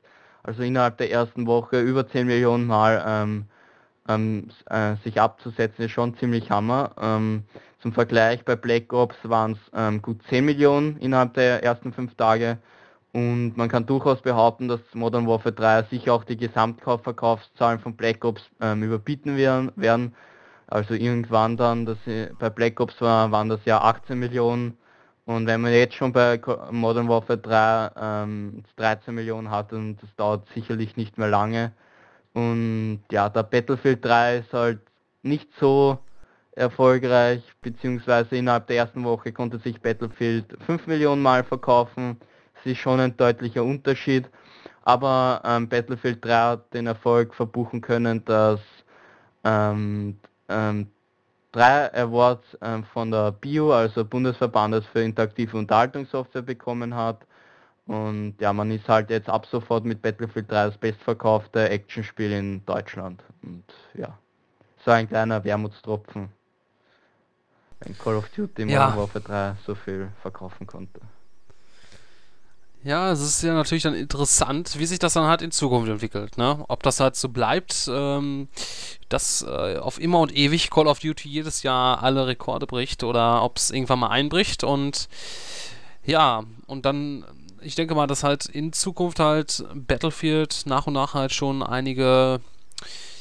Also innerhalb der ersten Woche über 10 Millionen Mal ähm, ähm, äh, sich abzusetzen, ist schon ziemlich Hammer. Ähm, zum Vergleich bei Black Ops waren es ähm, gut 10 Millionen innerhalb der ersten fünf Tage. Und man kann durchaus behaupten, dass Modern Warfare 3 sicher auch die Gesamtkaufverkaufszahlen von Black Ops ähm, überbieten werden. Also irgendwann dann, dass bei Black Ops war, waren das ja 18 Millionen. Und wenn man jetzt schon bei Modern Warfare 3 ähm, 13 Millionen hat, und das dauert sicherlich nicht mehr lange. Und ja, der Battlefield 3 ist halt nicht so erfolgreich, beziehungsweise innerhalb der ersten Woche konnte sich Battlefield 5 Millionen Mal verkaufen. Das ist schon ein deutlicher Unterschied. Aber ähm, Battlefield 3 hat den Erfolg verbuchen können, dass ähm, ähm, drei Awards ähm, von der BIO, also Bundesverbandes für interaktive Unterhaltungssoftware, bekommen hat. Und ja, man ist halt jetzt ab sofort mit Battlefield 3 das bestverkaufte Actionspiel in Deutschland. Und ja, so ein kleiner Wermutstropfen wenn Call of Duty Modern ja. Warfare 3 so viel verkaufen konnte. Ja, es ist ja natürlich dann interessant, wie sich das dann halt in Zukunft entwickelt, ne? Ob das halt so bleibt, ähm, dass äh, auf immer und ewig Call of Duty jedes Jahr alle Rekorde bricht oder ob es irgendwann mal einbricht und ja, und dann, ich denke mal, dass halt in Zukunft halt Battlefield nach und nach halt schon einige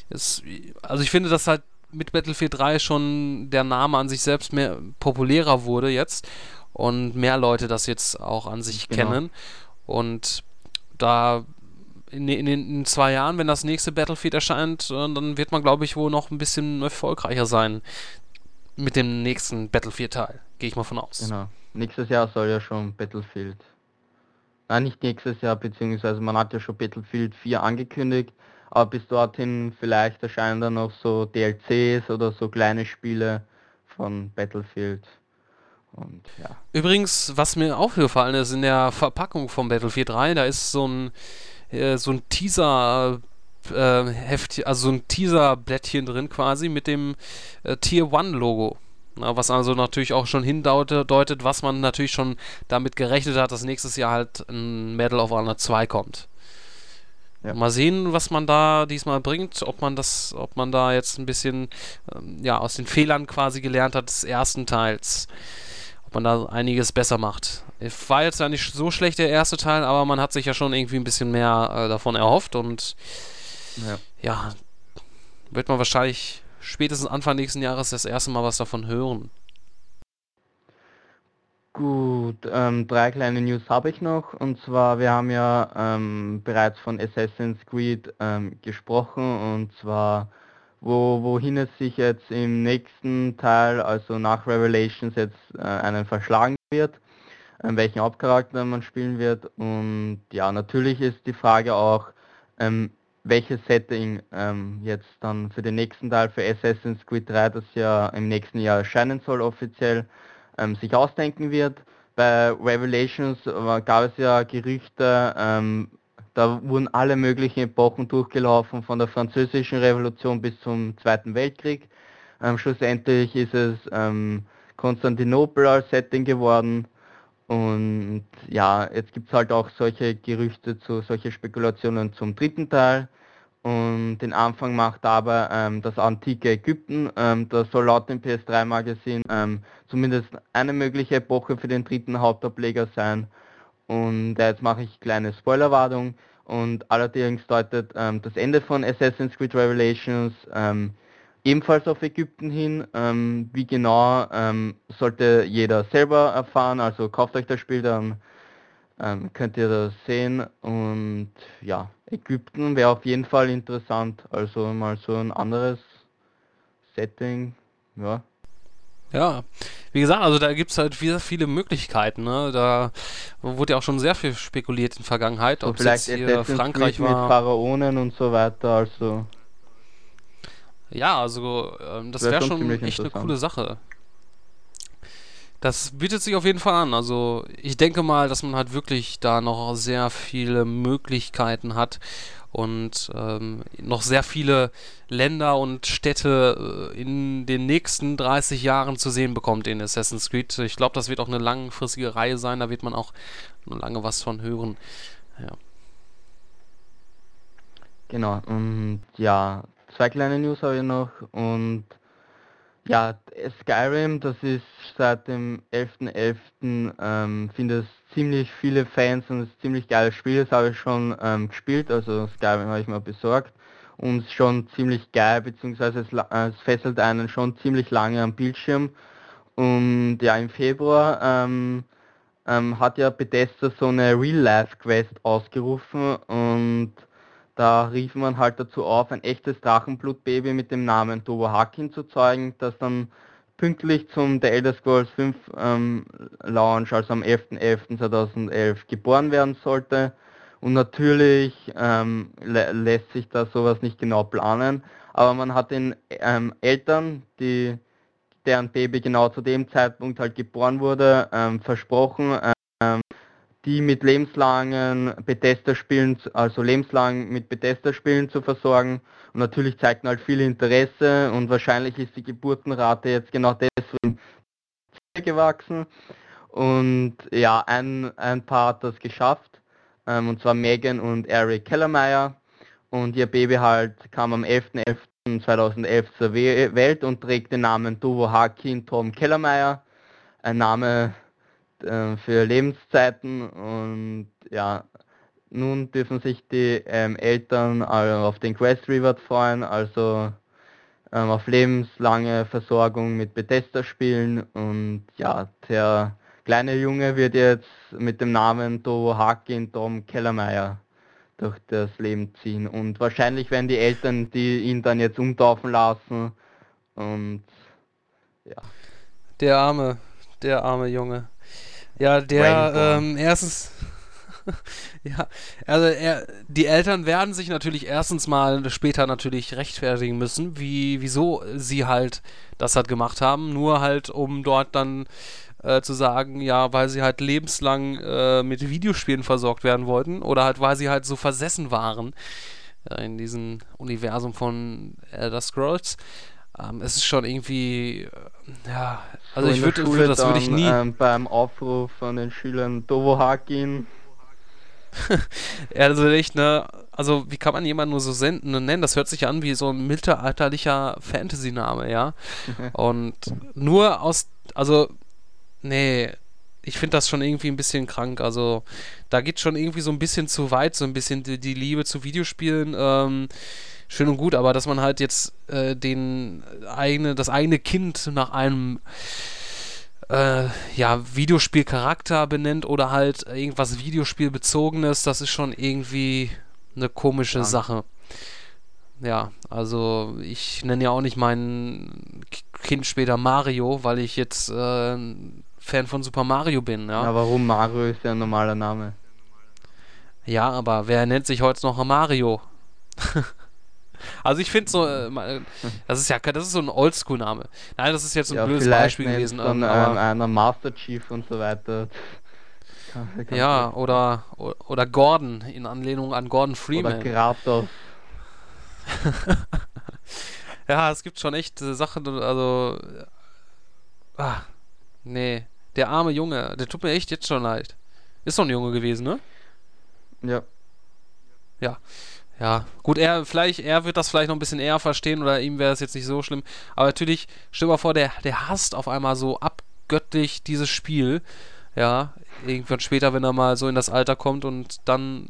ist, also ich finde, dass halt mit Battlefield 3 schon der Name an sich selbst mehr populärer wurde jetzt und mehr Leute das jetzt auch an sich genau. kennen. Und da in, in, in, zwei Jahren, wenn das nächste Battlefield erscheint, äh, dann wird man, glaube ich, wohl noch ein bisschen erfolgreicher sein mit dem nächsten Battlefield-Teil. Gehe ich mal von aus. Genau. Nächstes Jahr soll ja schon Battlefield. Nein, nicht nächstes Jahr, beziehungsweise man hat ja schon Battlefield 4 angekündigt. Aber bis dorthin vielleicht erscheinen dann noch so DLCs oder so kleine Spiele von Battlefield. Und, ja. Übrigens, was mir aufgefallen ist in der Verpackung von Battlefield 3, da ist so ein, äh, so ein Teaser äh, Heft, also so ein Teaser-Blättchen drin quasi mit dem äh, Tier 1 Logo. Na, was also natürlich auch schon hindeutet, was man natürlich schon damit gerechnet hat, dass nächstes Jahr halt ein Medal of Honor 2 kommt. Ja. Mal sehen, was man da diesmal bringt, ob man das, ob man da jetzt ein bisschen ähm, ja, aus den Fehlern quasi gelernt hat des ersten Teils. Ob man da einiges besser macht. War jetzt ja nicht so schlecht der erste Teil, aber man hat sich ja schon irgendwie ein bisschen mehr äh, davon erhofft und ja. ja, wird man wahrscheinlich spätestens Anfang nächsten Jahres das erste Mal was davon hören. Gut, ähm, drei kleine News habe ich noch. Und zwar, wir haben ja ähm, bereits von Assassin's Creed ähm, gesprochen. Und zwar, wo, wohin es sich jetzt im nächsten Teil, also nach Revelations, jetzt äh, einen verschlagen wird. äh, welchen Hauptcharakter man spielen wird. Und ja, natürlich ist die Frage auch, ähm, welches Setting ähm, jetzt dann für den nächsten Teil, für Assassin's Creed 3, das ja im nächsten Jahr erscheinen soll offiziell, ähm, sich ausdenken wird. Bei Revelations äh, gab es ja Gerüchte, ähm, da wurden alle möglichen Epochen durchgelaufen, von der französischen Revolution bis zum Zweiten Weltkrieg. Ähm, schlussendlich ist es ähm, Konstantinopel als Setting geworden. Und ja, jetzt gibt es halt auch solche Gerüchte zu, solche Spekulationen zum dritten Teil. Und den Anfang macht aber ähm, das antike Ägypten. Ähm, das soll laut dem PS3-Magazin ähm, zumindest eine mögliche Epoche für den dritten Hauptableger sein. Und äh, jetzt mache ich kleine Spoilerwarnung. Und allerdings deutet ähm, das Ende von Assassin's Creed Revelations ähm, ebenfalls auf Ägypten hin. Ähm, wie genau sollte jeder selber erfahren. Also kauft euch das Spiel, dann könnt ihr das sehen. Und ja, Ägypten wäre auf jeden Fall interessant. Also mal so ein anderes Setting, ja. Ja, wie gesagt, also da gibt es halt wieder viele Möglichkeiten. Ne? Da wurde ja auch schon sehr viel spekuliert in der Vergangenheit, So ob es vielleicht jetzt hier Frankreich Creed mit war. Pharaonen und so weiter, also Ja, also ähm, das Wär wäre schon echt eine coole Sache. Das bietet sich auf jeden Fall an. Also ich denke mal, dass man halt wirklich da noch sehr viele Möglichkeiten hat und ähm, noch sehr viele Länder und Städte äh, in den nächsten 30 Jahren zu sehen bekommt in Assassin's Creed. Ich glaube, das wird auch eine langfristige Reihe sein. Da wird man auch noch lange was von hören. Ja. Genau, und ja, zwei kleine News habe ich noch und ja, Skyrim, das ist seit dem 11.11. Ähm, finde es ziemlich viele Fans und es ist ein ziemlich geiles Spiel, das habe ich schon ähm, gespielt, also Skyrim habe ich mir besorgt und es schon ziemlich geil, beziehungsweise es, äh, es fesselt einen schon ziemlich lange am Bildschirm und ja, im Februar ähm, ähm, hat ja Bethesda so eine Real-Life-Quest ausgerufen und da rief man halt dazu auf, ein echtes Drachenblutbaby mit dem Namen Tobo Hakin zu zeugen, das dann pünktlich zum The Elder Scrolls 5 ähm, Launch, also am 11.11.2011 geboren werden sollte. Und natürlich ähm, lä lässt sich da sowas nicht genau planen, aber man hat den ähm, Eltern, die deren Baby genau zu dem Zeitpunkt halt geboren wurde, ähm, versprochen, ähm, die mit lebenslangen Bethesda-Spielen, also lebenslang mit Bethesda-Spielen zu versorgen. Und natürlich zeigten halt viele Interesse und wahrscheinlich ist die Geburtenrate jetzt genau deswegen gewachsen. Und ja, ein, ein Paar hat das geschafft, ähm, und zwar Megan und Eric Kellermeier. Und ihr Baby halt kam am 11.11.2011 zur We Welt und trägt den Namen Dovo Hakin Tom Kellermeier. Ein Name äh, für Lebenszeiten und ja, nun dürfen sich die ähm, Eltern auf den Quest Reward freuen, also ähm, auf lebenslange Versorgung mit Bethesda-Spielen und ja, der kleine Junge wird jetzt mit dem Namen Dovo Hakin Tom Kellermeier durch das Leben ziehen und wahrscheinlich werden die Eltern die ihn dann jetzt umtaufen lassen und ja. Der arme, der arme Junge. Ja, der, ähm, erstens, ja, also er, die Eltern werden sich natürlich erstens mal später natürlich rechtfertigen müssen, wie, wieso sie halt das halt gemacht haben, nur halt, um dort dann äh, zu sagen, ja, weil sie halt lebenslang äh, mit Videospielen versorgt werden wollten oder halt, weil sie halt so versessen waren äh, in diesem Universum von Elder Scrolls. Ähm, es ist schon irgendwie, äh, ja, also So ich würde, Schule das würde ich dann, nie. Ähm, beim Aufruf von den Schülern Dovo Hakin. Ja, also echt, ne, also wie kann man jemanden nur so senden und nennen? Das hört sich an wie so ein mittelalterlicher Fantasy-Name, ja. Und nur aus, also, nee, ich finde das schon irgendwie ein bisschen krank. Also, da geht schon irgendwie so ein bisschen zu weit, so ein bisschen die, die Liebe zu Videospielen, ähm, schön und gut, aber dass man halt jetzt äh, den eigene, das eigene Kind nach einem äh, ja, Videospielcharakter benennt oder halt irgendwas Videospielbezogenes, das ist schon irgendwie eine komische Ja. Sache. Ja, also ich nenne ja auch nicht mein Kind später Mario, weil ich jetzt äh, Fan von Super Mario bin, ja. Ja, warum Mario ist ja ein normaler Name. Ja, aber wer nennt sich heute noch Mario? also ich finde so, äh, ma- das ist ja, das ist so ein Oldschool-Name. Nein, das ist jetzt ein ja, blödes Beispiel gewesen. Dann ähm, aber, einer Master Chief und so weiter. Kann- kann ja, sein. oder, oder Gordon, in Anlehnung an Gordon Oder Freeman. Kratos. Ja, es gibt schon echt äh, Sachen, also. äh, Ah, nee. Der arme Junge, der tut mir echt jetzt schon leid. Ist doch ein Junge gewesen, ne? Ja. Ja, gut, er vielleicht, er wird das vielleicht noch ein bisschen eher verstehen oder ihm wäre es jetzt nicht so schlimm. Aber natürlich, stell dir mal vor, der, der hasst auf einmal so abgöttlich dieses Spiel. Ja, irgendwann später, wenn er mal so in das Alter kommt und dann.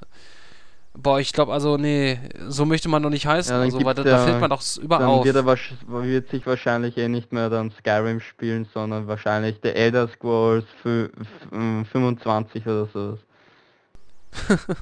Boah, ich glaube, also, nee, so möchte man doch nicht heißen. Ja, also, weil da, da ja- fällt man doch über Dann auf. wird er wird sich wahrscheinlich eh nicht mehr dann Skyrim spielen, sondern wahrscheinlich der Elder Scrolls fü- f- ähm, 25 oder so.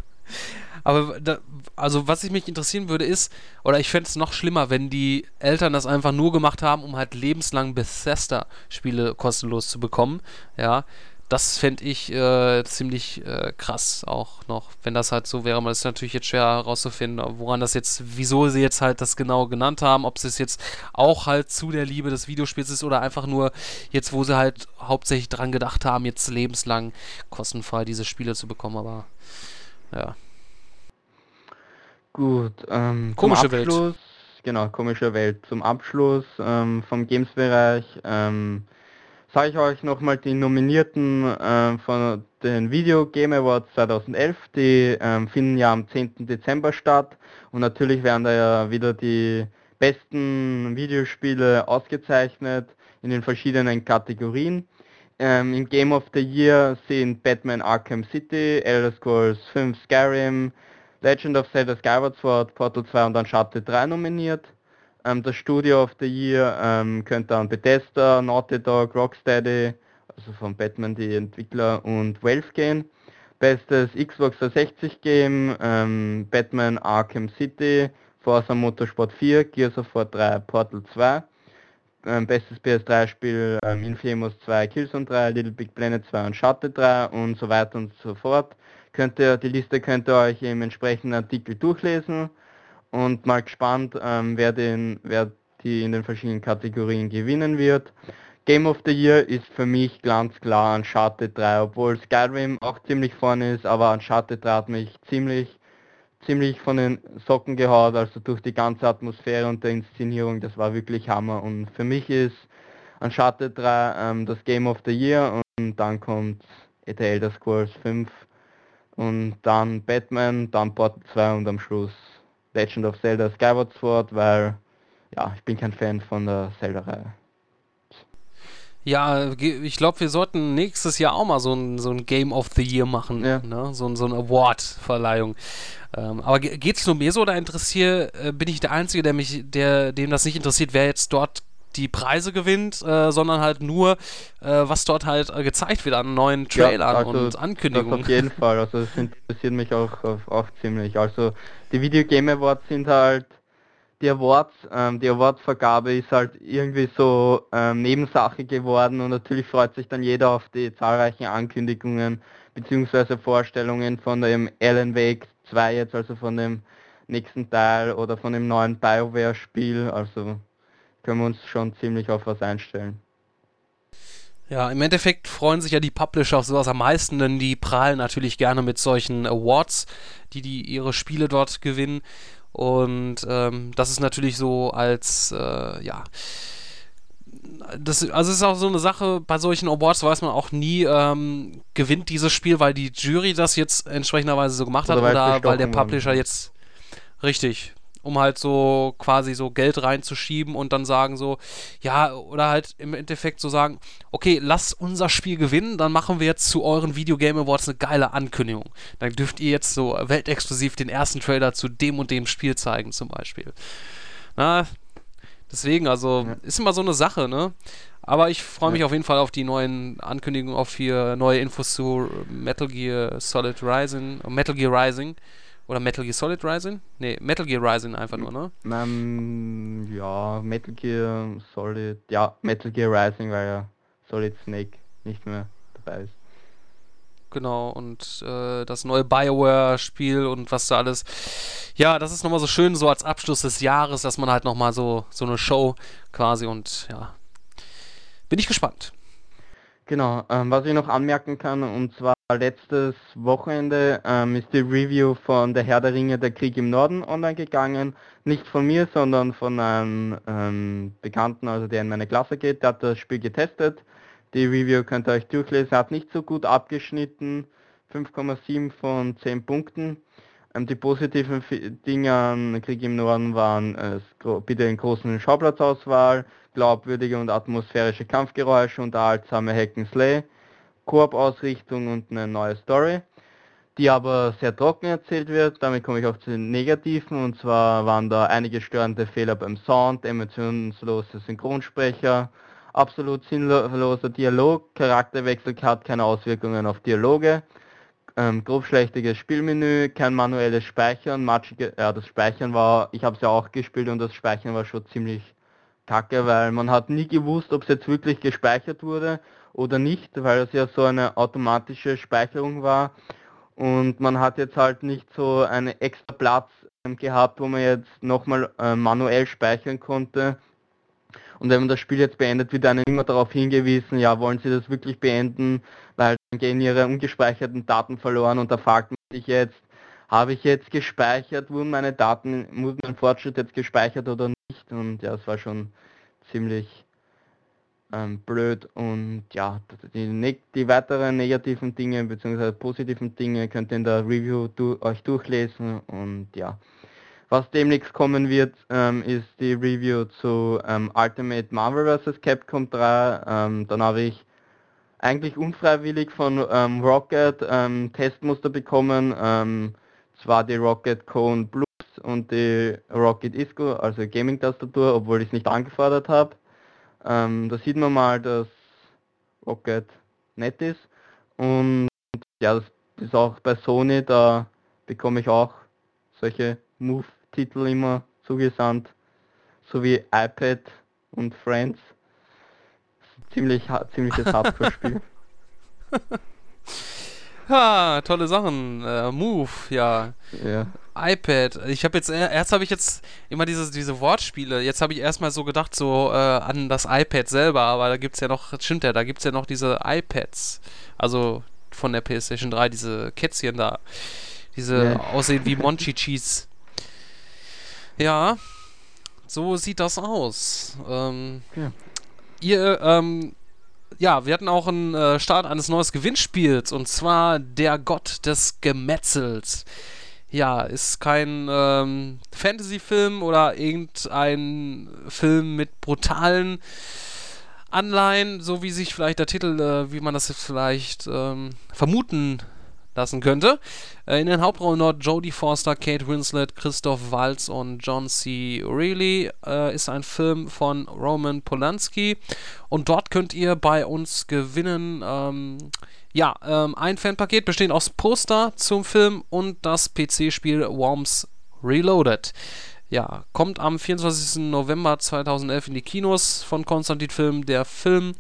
Aber da, also was ich mich interessieren würde ist, oder ich fände es noch schlimmer, wenn die Eltern das einfach nur gemacht haben, um halt lebenslang Bethesda-Spiele kostenlos zu bekommen. Ja, das fände ich äh, ziemlich äh, krass auch noch, wenn das halt so wäre. Man ist natürlich jetzt schwer herauszufinden, woran das jetzt, wieso sie jetzt halt das genau genannt haben, ob es jetzt auch halt zu der Liebe des Videospiels ist oder einfach nur jetzt, wo sie halt hauptsächlich dran gedacht haben, jetzt lebenslang kostenfrei diese Spiele zu bekommen, aber ja. Gut, ähm, komische Welt. Genau, komische Welt. Zum Abschluss ähm, vom Games-Bereich ähm, sage ich euch nochmal die Nominierten äh, von den Video Game Awards 2011. Die ähm, finden ja am 10. Dezember statt und natürlich werden da ja wieder die besten Videospiele ausgezeichnet in den verschiedenen Kategorien. Ähm, Im Game of the Year sind Batman Arkham City, Elder Scrolls 5 Skyrim, Legend of Zelda Skyward Sword, Portal 2 und Uncharted 3 nominiert. Ähm, das Studio of the Year ähm, könnte an Bethesda, Naughty Dog, Rocksteady, also von Batman die Entwickler und Valve gehen. Bestes Xbox 360 Game, ähm, Batman Arkham City, Forza Motorsport 4, Gears of War 3, Portal 2. Ähm, bestes PS3-Spiel ähm, Infamous 2, Killzone 3, Little Big Planet 2 und Shutter 3 und so weiter und so fort. Könnt ihr, die Liste könnt ihr euch im entsprechenden Artikel durchlesen und mal gespannt, ähm, wer, den, wer die in den verschiedenen Kategorien gewinnen wird. Game of the Year ist für mich ganz klar Uncharted 3, obwohl Skyrim auch ziemlich vorne ist, aber Uncharted 3 hat mich ziemlich, ziemlich von den Socken gehaut, also durch die ganze Atmosphäre und der Inszenierung, das war wirklich Hammer. Und für mich ist Uncharted 3 ähm, das Game of the Year und dann kommt The Elder Scrolls 5 und dann Batman, dann Portal 2 und am Schluss Legend of Zelda Skyward Sword, weil ja, ich bin kein Fan von der Zelda-Reihe. Ja, ich glaube, wir sollten nächstes Jahr auch mal so ein, so ein Game of the Year machen. Ja. Ne? So, so eine Award-Verleihung. Ähm, aber geht es nur mir so oder interessiert, äh, bin ich der Einzige, der mich, der, dem das nicht interessiert, wer jetzt dort die Preise gewinnt, äh, sondern halt nur, äh, was dort halt äh, gezeigt wird an neuen Trailern ja, also und Ankündigungen. auf jeden Fall, also das interessiert mich auch, auch ziemlich. Also die Video Game Awards sind halt die Awards, ähm, die Awardvergabe ist halt irgendwie so ähm, Nebensache geworden und natürlich freut sich dann jeder auf die zahlreichen Ankündigungen bzw. Vorstellungen von dem Alan Wake 2 jetzt, also von dem nächsten Teil oder von dem neuen BioWare Spiel, also können wir uns schon ziemlich auf was einstellen. Ja, im Endeffekt freuen sich ja die Publisher auf sowas am meisten, denn die prahlen natürlich gerne mit solchen Awards, die, die ihre Spiele dort gewinnen. Und ähm, das ist natürlich so als, äh, ja, das, also es ist auch so eine Sache, bei solchen Awards weiß man auch nie, ähm, gewinnt dieses Spiel, weil die Jury das jetzt entsprechenderweise so gemacht oder hat oder weil der Publisher jetzt richtig um halt so quasi so Geld reinzuschieben und dann sagen so, ja, oder halt im Endeffekt so sagen, okay, lasst unser Spiel gewinnen, dann machen wir jetzt zu euren Video Game Awards eine geile Ankündigung. Dann dürft ihr jetzt so weltexklusiv den ersten Trailer zu dem und dem Spiel zeigen, zum Beispiel. Na, deswegen, also, ja. ist immer so eine Sache, ne? Aber ich freue mich ja. auf jeden Fall auf die neuen Ankündigungen, auf hier neue Infos zu Metal Gear Solid Rising, Metal Gear Rising. Oder Metal Gear Solid Rising? Ne, Metal Gear Rising einfach nur, ne? Ähm, ja, Metal Gear Solid, ja, Metal Gear Rising, weil ja Solid Snake nicht mehr dabei ist. Genau, und äh, das neue Bioware-Spiel und was da alles. Ja, das ist nochmal so schön, so als Abschluss des Jahres, dass man halt nochmal so, so eine Show quasi und ja. Bin ich gespannt. Genau, ähm, was ich noch anmerken kann, und zwar letztes Wochenende ähm, ist die Review von Der Herr der Ringe, der Krieg im Norden online gegangen. Nicht von mir, sondern von einem ähm, Bekannten, also der in meine Klasse geht, der hat das Spiel getestet. Die Review könnt ihr euch durchlesen, hat nicht so gut abgeschnitten, 5,7 von 10 Punkten. Ähm, die positiven Dinge an Krieg im Norden waren, äh, bitte in großen Schauplatzauswahl, glaubwürdige und atmosphärische Kampfgeräusche, unterhaltsame Hack'n'Slay, Koop-Ausrichtung und eine neue Story, die aber sehr trocken erzählt wird. Damit komme ich auf zu den Negativen und zwar waren da einige störende Fehler beim Sound, emotionslose Synchronsprecher, absolut sinnloser Dialog, Charakterwechsel hat keine Auswirkungen auf Dialoge ähm, grobschlächtiges Spielmenü, kein manuelles Speichern, matschige, ja das Speichern war, ich habe es ja auch gespielt und das Speichern war schon ziemlich kacke, weil man hat nie gewusst, ob es jetzt wirklich gespeichert wurde oder nicht, weil es ja so eine automatische Speicherung war. Und man hat jetzt halt nicht so einen extra Platz ähm, gehabt, wo man jetzt nochmal äh, manuell speichern konnte. Und wenn man das Spiel jetzt beendet, wird einem immer darauf hingewiesen, ja, wollen Sie das wirklich beenden, weil dann gehen Ihre ungespeicherten Daten verloren und da fragt man sich jetzt, habe ich jetzt gespeichert, wurden meine Daten, wurden mein Fortschritt jetzt gespeichert oder nicht? Und ja, es war schon ziemlich ähm, blöd und ja, die, die, weiteren negativen Dinge bzw. positiven Dinge könnt ihr in der Review du, euch durchlesen und ja. Was demnächst kommen wird, ähm, ist die Review zu ähm, Ultimate Marvel vs. Capcom 3. Ähm, dann habe ich eigentlich unfreiwillig von ähm, Rocket ähm, Testmuster bekommen, zwar die Rocket Cone Plus und die Rocket Isco, also Gaming-Tastatur, obwohl ich es nicht angefordert habe. Ähm, da sieht man mal, dass Rocket nett ist. Und ja, das ist auch bei Sony, da bekomme ich auch solche Move-Titel immer zugesandt, sowie iPad und Friends. Ziemlich, ziemliches Hardcore-Spiel. Ha, tolle Sachen. Äh, Move, ja. Ja iPad. Ich habe jetzt erst habe ich jetzt immer diese, diese Wortspiele. Jetzt habe ich erstmal so gedacht so äh, an das iPad selber, aber da gibt es ja noch, stimmt ja, da gibt es ja noch diese iPads. Also von der PlayStation 3, diese Kätzchen da. Diese yeah. aussehen wie Monchi Cheese. Ja, so sieht das aus. Ähm, ja. Ihr, ähm, ja, wir hatten auch einen äh, Start eines neuen Gewinnspiels und zwar der Gott des Gemetzels ja, ist kein ähm, Fantasy-Film oder irgendein Film mit brutalen Anleihen, so wie sich vielleicht der Titel, äh, wie man das jetzt vielleicht ähm, vermuten lassen könnte. Äh, in den Hauptrollen dort Jodie Forster, Kate Winslet, Christoph Waltz und John C. Reilly äh, ist ein Film von Roman Polanski und dort könnt ihr bei uns gewinnen ähm, ja, ähm, ein Fanpaket besteht aus Poster zum Film und das PC-Spiel Worms Reloaded. Ja, kommt am 24. November 2011 in die Kinos von Konstantin Film, der Film.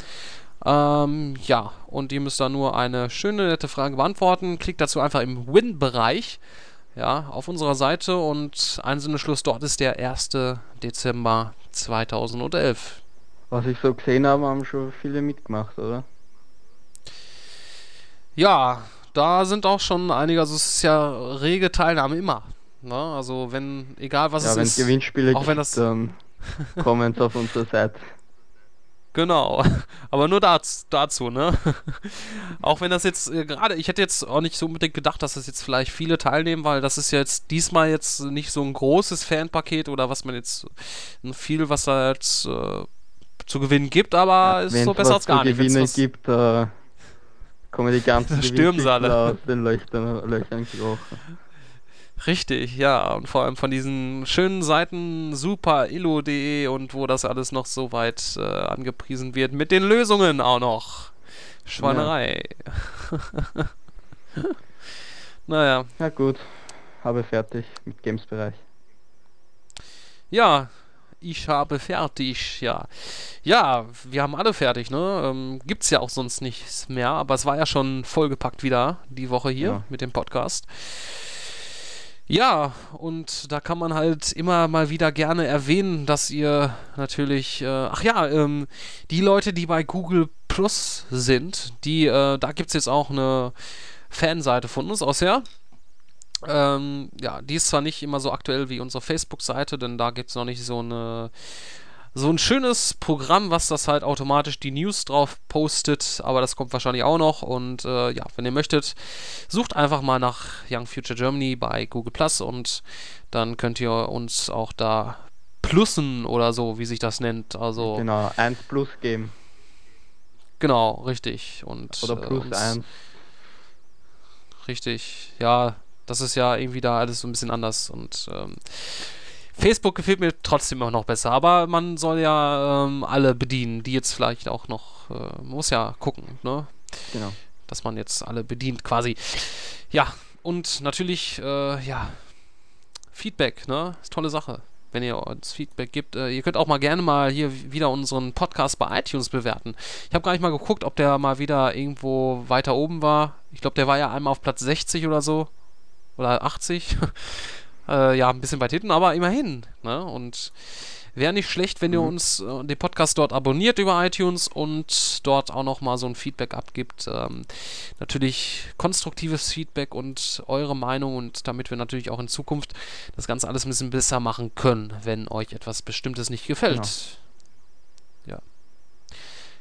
Ähm, ja, und ihr müsst da nur eine schöne, nette Frage beantworten. Klickt dazu einfach im Win-Bereich ja, auf unserer Seite und Einzelneschluss dort ist der 1. Dezember 2011. Was ich so gesehen habe, haben schon viele mitgemacht, oder? Ja, da sind auch schon einige, also es ist ja rege Teilnahme immer. Ne? Also wenn, egal was ja, es wenn ist. Gewinnspiele auch wenn das dann kommen auf unserer Seite. Genau, aber nur dazu, dazu ne? auch wenn das jetzt äh, gerade, ich hätte jetzt auch nicht so unbedingt gedacht, dass das jetzt vielleicht viele teilnehmen, weil das ist ja jetzt diesmal jetzt nicht so ein großes Fanpaket oder was man jetzt viel, was da jetzt äh, zu gewinnen gibt, aber ja, ist so besser als gar nicht. Wenn es gibt, äh, kommen die ganzen Stürmsaale aus den Löchern, Löchern gekrochen. Richtig, ja. Und vor allem von diesen schönen Seiten superillo.de und wo das alles noch so weit äh, angepriesen wird. Mit den Lösungen auch noch. Schweinerei. Ja. naja. Ja gut. Habe fertig mit Games-Bereich. Ja, ich habe fertig, ja. Ja, wir haben alle fertig, ne? Ähm, gibt's ja auch sonst nichts mehr, aber es war ja schon vollgepackt wieder die Woche hier ja. mit dem Podcast. Ja, und da kann man halt immer mal wieder gerne erwähnen, dass ihr natürlich, äh, ach ja, ähm, die Leute, die bei Google Plus sind, die, äh, da gibt's jetzt auch eine Fanseite von uns aus, ja? Ähm, ja, die ist zwar nicht immer so aktuell wie unsere Facebook-Seite, denn da gibt es noch nicht so eine so ein schönes Programm, was das halt automatisch die News drauf postet, aber das kommt wahrscheinlich auch noch. Und äh, ja, wenn ihr möchtet, sucht einfach mal nach Young Future Germany bei Google Plus und dann könnt ihr uns auch da plussen oder so, wie sich das nennt. Also genau, 1 Plus geben. Genau, richtig. Und, oder Plus äh, 1. Richtig, ja, das ist ja irgendwie da alles so ein bisschen anders und ähm, Facebook gefällt mir trotzdem auch noch besser, aber man soll ja ähm, alle bedienen, die jetzt vielleicht auch noch, äh, muss ja gucken, ne? Genau. dass man jetzt alle bedient quasi. Ja, und natürlich, äh, ja, Feedback, ne? Ist tolle Sache, wenn ihr uns Feedback gibt. Äh, ihr könnt auch mal gerne mal hier wieder unseren Podcast bei iTunes bewerten. Ich habe gar nicht mal geguckt, ob der mal wieder irgendwo weiter oben war. Ich glaube, der war ja einmal auf Platz 60 oder so. Oder 80. äh, ja, ein bisschen weit hinten, aber immerhin. Ne? Und Wäre nicht schlecht, wenn ihr mhm. uns äh, den Podcast dort abonniert über iTunes und dort auch nochmal so ein Feedback abgibt. Ähm, natürlich konstruktives Feedback und eure Meinung und damit wir natürlich auch in Zukunft das Ganze alles ein bisschen besser machen können, wenn euch etwas Bestimmtes nicht gefällt. Genau. Ja.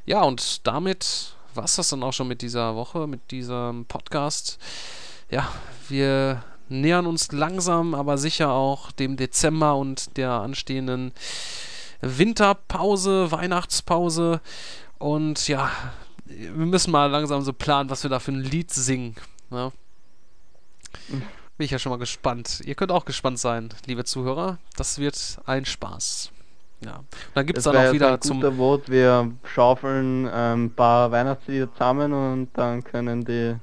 Ja, und damit war es das dann auch schon mit dieser Woche, mit diesem Podcast. Ja, wir nähern uns langsam, aber sicher auch dem Dezember und der anstehenden Winterpause, Weihnachtspause. Und ja, wir müssen mal langsam so planen, was wir da für ein Lied singen. Ne? Bin ich ja schon mal gespannt. Ihr könnt auch gespannt sein, liebe Zuhörer. Das wird ein Spaß. Ja. Und dann gibt es dann auch wieder ein zum. Vote. Wir schaufeln ähm, ein paar Weihnachtslieder zusammen und dann können die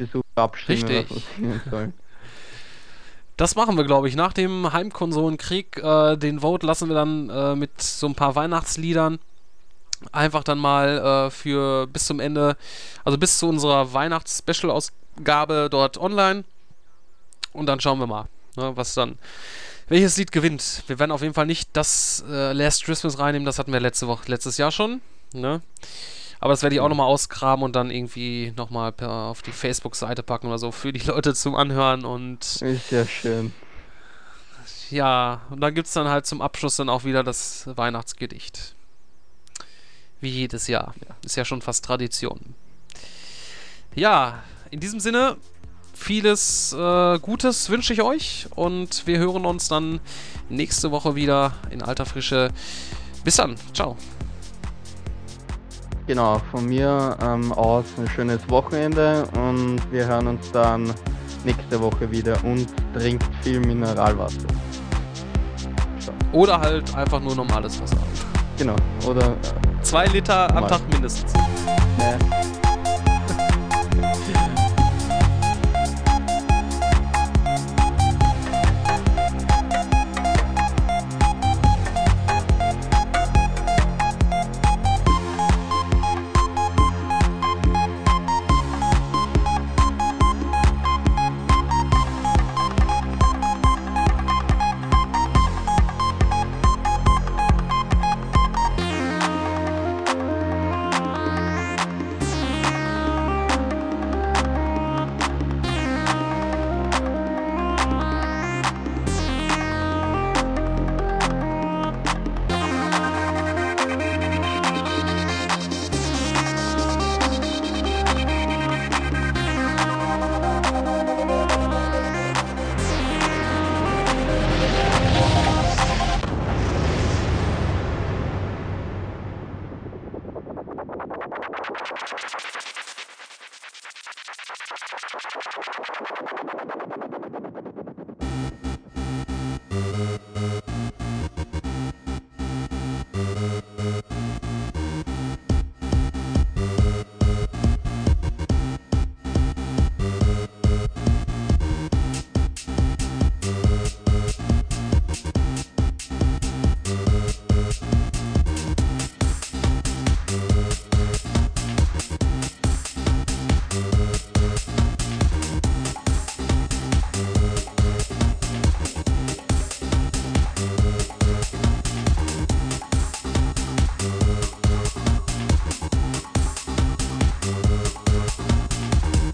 Besucher abstimmen, Richtig. Das machen wir, glaube ich. Nach dem Heimkonsolenkrieg, äh, den Vote lassen wir dann äh, mit so ein paar Weihnachtsliedern einfach dann mal äh, für bis zum Ende, also bis zu unserer Weihnachts-Special-Ausgabe dort online. Und dann schauen wir mal, ne, was dann, welches Lied gewinnt. Wir werden auf jeden Fall nicht das äh, Last Christmas reinnehmen, das hatten wir letzte Woche, letztes Jahr schon. Ne? Aber das werde ich auch nochmal ausgraben und dann irgendwie nochmal auf die Facebook-Seite packen oder so für die Leute zum Anhören und. Ist ja schön. Ja, und dann gibt es dann halt zum Abschluss dann auch wieder das Weihnachtsgedicht. Wie jedes Jahr. Ist ja schon fast Tradition. Ja, in diesem Sinne, vieles äh, Gutes wünsche ich euch und wir hören uns dann nächste Woche wieder in alter Frische. Bis dann. Ciao. Genau, von mir ähm, aus ein schönes Wochenende und wir hören uns dann nächste Woche wieder und trinkt viel Mineralwasser. So. Oder halt einfach nur normales Wasser. Genau, oder. Äh, Zwei Liter am Tag mindestens. Ja.